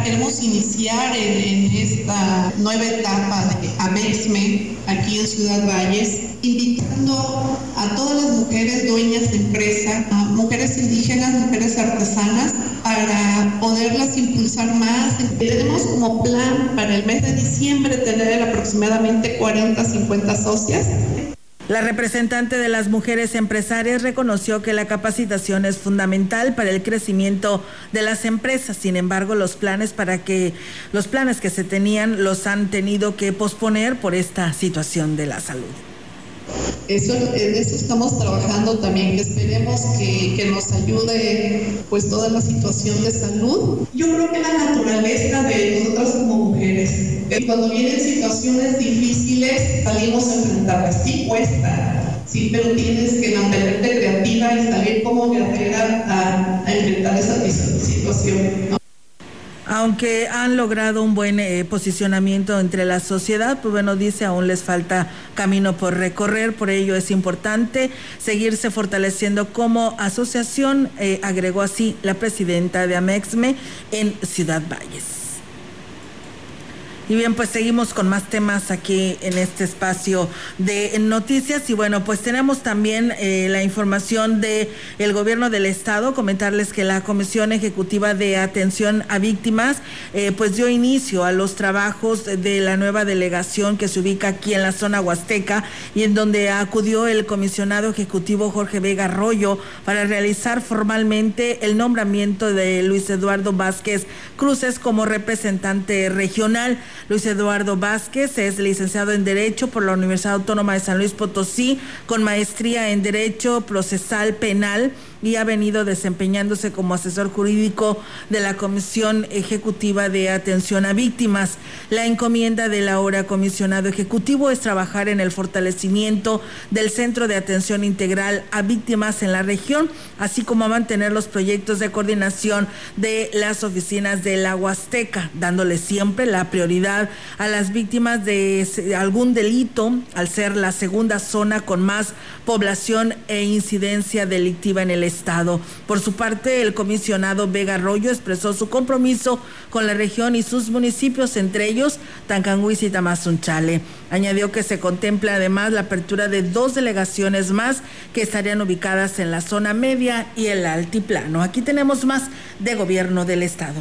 Queremos iniciar en, esta nueva etapa de AMEXME aquí en Ciudad Valles, invitando a todas las mujeres dueñas de empresa, a mujeres indígenas, mujeres artesanas, para poderlas impulsar más. Tenemos como plan para el mes de diciembre tener aproximadamente 40, 50 socias la representante de las mujeres empresarias reconoció que la capacitación es fundamental para el crecimiento de las empresas. Sin embargo, los planes para que los planes que se tenían los han tenido que posponer por esta situación de la salud. Eso, en eso estamos trabajando también, que esperemos que, que, nos ayude pues toda la situación de salud. Yo creo que la naturaleza de nosotras como mujeres, cuando vienen situaciones difíciles salimos a enfrentarlas, sí cuesta, sí, pero tienes que mantenerte creativa y saber cómo guerrera a, a enfrentar esa situación. ¿no? Aunque han logrado un buen eh, posicionamiento entre la sociedad, pues bueno, dice, aún les falta camino por recorrer, por ello es importante seguirse fortaleciendo como asociación, eh, agregó así la presidenta de Amexme en Ciudad Valles. Y bien, pues seguimos con más temas aquí en este espacio de noticias. Y bueno, pues tenemos también eh, la información de el gobierno del estado. Comentarles que la Comisión Ejecutiva de Atención a Víctimas, eh, pues dio inicio a los trabajos de la nueva delegación que se ubica aquí en la zona huasteca y en donde acudió el comisionado ejecutivo Jorge Vega Arroyo para realizar formalmente el nombramiento de Luis Eduardo Vázquez Cruces como representante regional. Luis Eduardo Vázquez es licenciado en Derecho por la Universidad Autónoma de San Luis Potosí, con maestría en Derecho Procesal Penal y ha venido desempeñándose como asesor jurídico de la Comisión Ejecutiva de Atención a Víctimas. La encomienda del ahora comisionado ejecutivo es trabajar en el fortalecimiento del Centro de Atención Integral a Víctimas en la región, así como mantener los proyectos de coordinación de las oficinas de la Huasteca, dándole siempre la prioridad a las víctimas de algún delito, al ser la segunda zona con más población e incidencia delictiva en el Estado. Por su parte, el comisionado Vega Arroyo expresó su compromiso con la región y sus municipios, entre ellos Tancanguis y Tamazunchale. Añadió que se contempla además la apertura de dos delegaciones más que estarían ubicadas en la zona media y el altiplano. Aquí tenemos más de gobierno del Estado.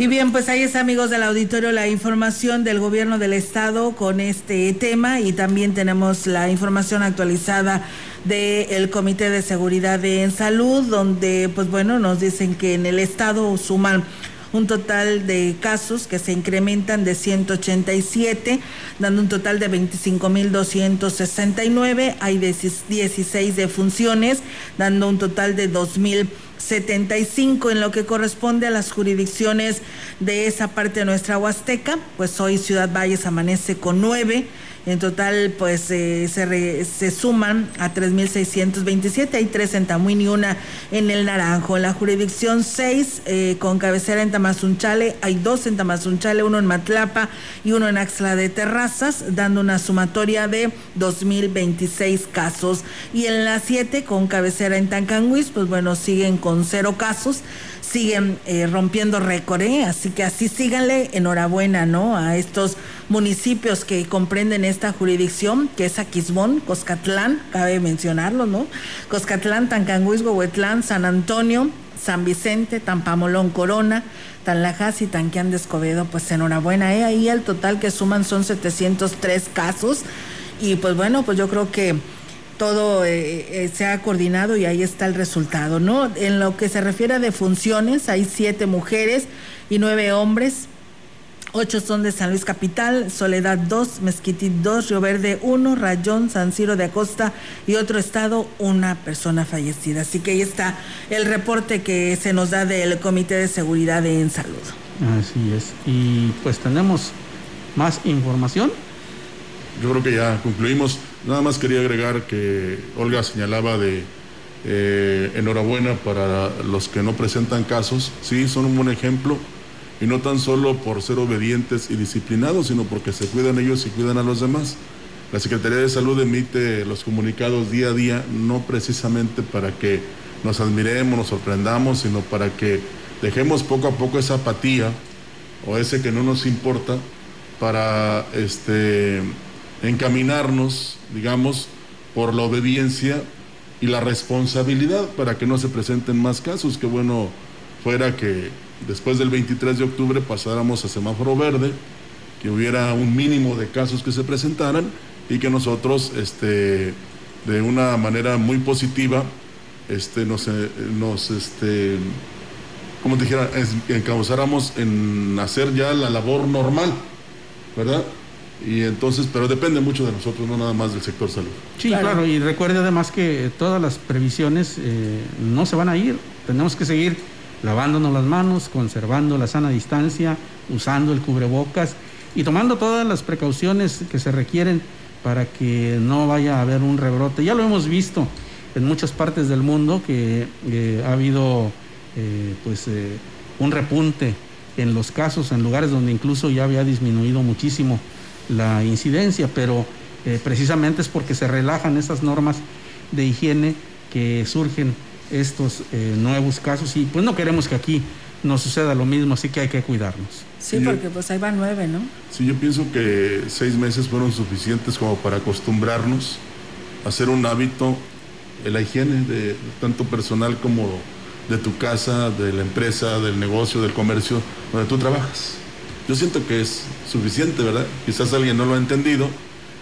Y bien, pues ahí está, amigos del auditorio, la información del gobierno del estado con este tema y también tenemos la información actualizada del Comité de Seguridad en Salud, donde, pues bueno, nos dicen que en el estado suman un total de casos que se incrementan de 187, dando un total de 25.269. Hay 16 defunciones, dando un total de 2.075 en lo que corresponde a las jurisdicciones de esa parte de nuestra Huasteca. Pues hoy Ciudad Valles amanece con 9. En total, pues eh, se, re- se suman a 3.627. Hay tres en Tamuín y una en el Naranjo. En la jurisdicción 6, eh, con cabecera en Tamazunchale, hay dos en Tamazunchale, uno en Matlapa y uno en Axla de Terrazas, dando una sumatoria de 2.026 casos. Y en la 7, con cabecera en Tancanguis, pues bueno, siguen con cero casos siguen eh, rompiendo récord, ¿eh? así que así síganle, enhorabuena, ¿no? A estos municipios que comprenden esta jurisdicción, que es Aquismón, Coscatlán, cabe mencionarlo, ¿no? Coscatlán, Tancanguis, Huehuetlán, San Antonio, San Vicente, Tampamolón, Corona, Tanlajas y Tanquián de Escobedo, pues enhorabuena, ¿eh? Ahí el total que suman son 703 casos y pues bueno, pues yo creo que todo eh, eh, se ha coordinado y ahí está el resultado, ¿no? En lo que se refiere a defunciones, hay siete mujeres y nueve hombres. Ocho son de San Luis Capital, Soledad 2, Mezquitit 2, Río Verde 1, Rayón, San Ciro de Acosta y otro estado, una persona fallecida. Así que ahí está el reporte que se nos da del Comité de Seguridad en Salud. Así es. Y pues tenemos más información. Yo creo que ya concluimos. Nada más quería agregar que Olga señalaba de eh, enhorabuena para los que no presentan casos. Sí, son un buen ejemplo. Y no tan solo por ser obedientes y disciplinados, sino porque se cuidan ellos y cuidan a los demás. La Secretaría de Salud emite los comunicados día a día, no precisamente para que nos admiremos, nos sorprendamos, sino para que dejemos poco a poco esa apatía o ese que no nos importa para este, encaminarnos, digamos, por la obediencia y la responsabilidad para que no se presenten más casos. Qué bueno fuera que después del 23 de octubre pasáramos a semáforo verde, que hubiera un mínimo de casos que se presentaran y que nosotros, este, de una manera muy positiva, este, nos, eh, nos este, como te dijera, encauzáramos en hacer ya la labor normal, ¿verdad? Y entonces, pero depende mucho de nosotros, no nada más del sector salud. Sí, claro. y recuerde además que todas las previsiones eh, no se van a ir. Tenemos que seguir lavándonos las manos, conservando la sana distancia, usando el cubrebocas y tomando todas las precauciones que se requieren para que no vaya a haber un rebrote. Ya lo hemos visto en muchas partes del mundo que eh, ha habido eh, pues eh, un repunte en los casos en lugares donde incluso ya había disminuido muchísimo la incidencia, pero precisamente es porque se relajan esas normas de higiene que surgen estos eh, nuevos casos y pues no queremos que aquí nos suceda lo mismo, así que hay que cuidarnos. Sí, porque pues ahí van nueve, ¿no? Sí, yo pienso que seis meses fueron suficientes como para acostumbrarnos a hacer un hábito de la higiene, de tanto personal como de tu casa, de la empresa, del negocio, del comercio, donde tú trabajas. Yo siento que es suficiente, ¿verdad? Quizás alguien no lo ha entendido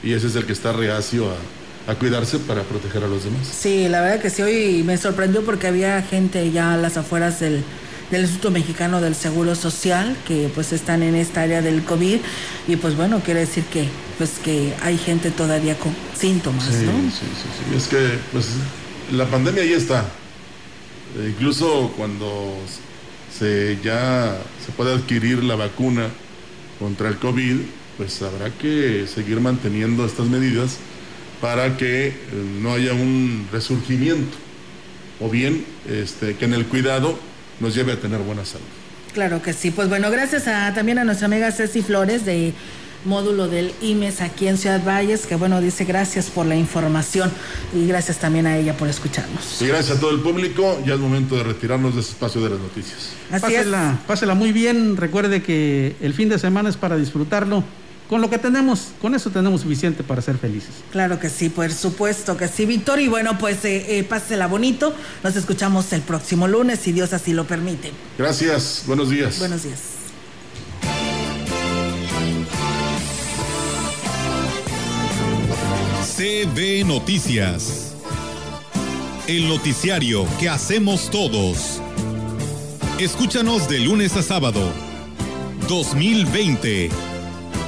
y ese es el que está reacio a, a cuidarse para proteger a los demás. Sí, la verdad que sí, hoy me sorprendió porque había gente ya a las afueras del, del Instituto Mexicano del Seguro Social que pues están en esta área del COVID y pues bueno, quiere decir que pues que hay gente todavía con síntomas, Sí, ¿no? sí, sí, sí. Es que pues la pandemia ahí está. Eh, incluso cuando se ya se puede adquirir la vacuna contra el COVID, pues habrá que seguir manteniendo estas medidas para que eh, no haya un resurgimiento o bien este, que en el cuidado nos lleve a tener buena salud. Claro que sí. Pues bueno, gracias a, también a nuestra amiga Ceci Flores de módulo del IMES aquí en Ciudad Valles, que bueno, dice gracias por la información y gracias también a ella por escucharnos. Y gracias a todo el público, ya es momento de retirarnos de este espacio de las noticias. Así pásela, pásela muy bien, recuerde que el fin de semana es para disfrutarlo. Con lo que tenemos, con eso tenemos suficiente para ser felices. Claro que sí, por supuesto que sí, Víctor. Y bueno, pues eh, eh, pásela bonito. Nos escuchamos el próximo lunes, si Dios así lo permite. Gracias, buenos días. Buenos días. CB Noticias. El noticiario que hacemos todos. Escúchanos de lunes a sábado. 2020.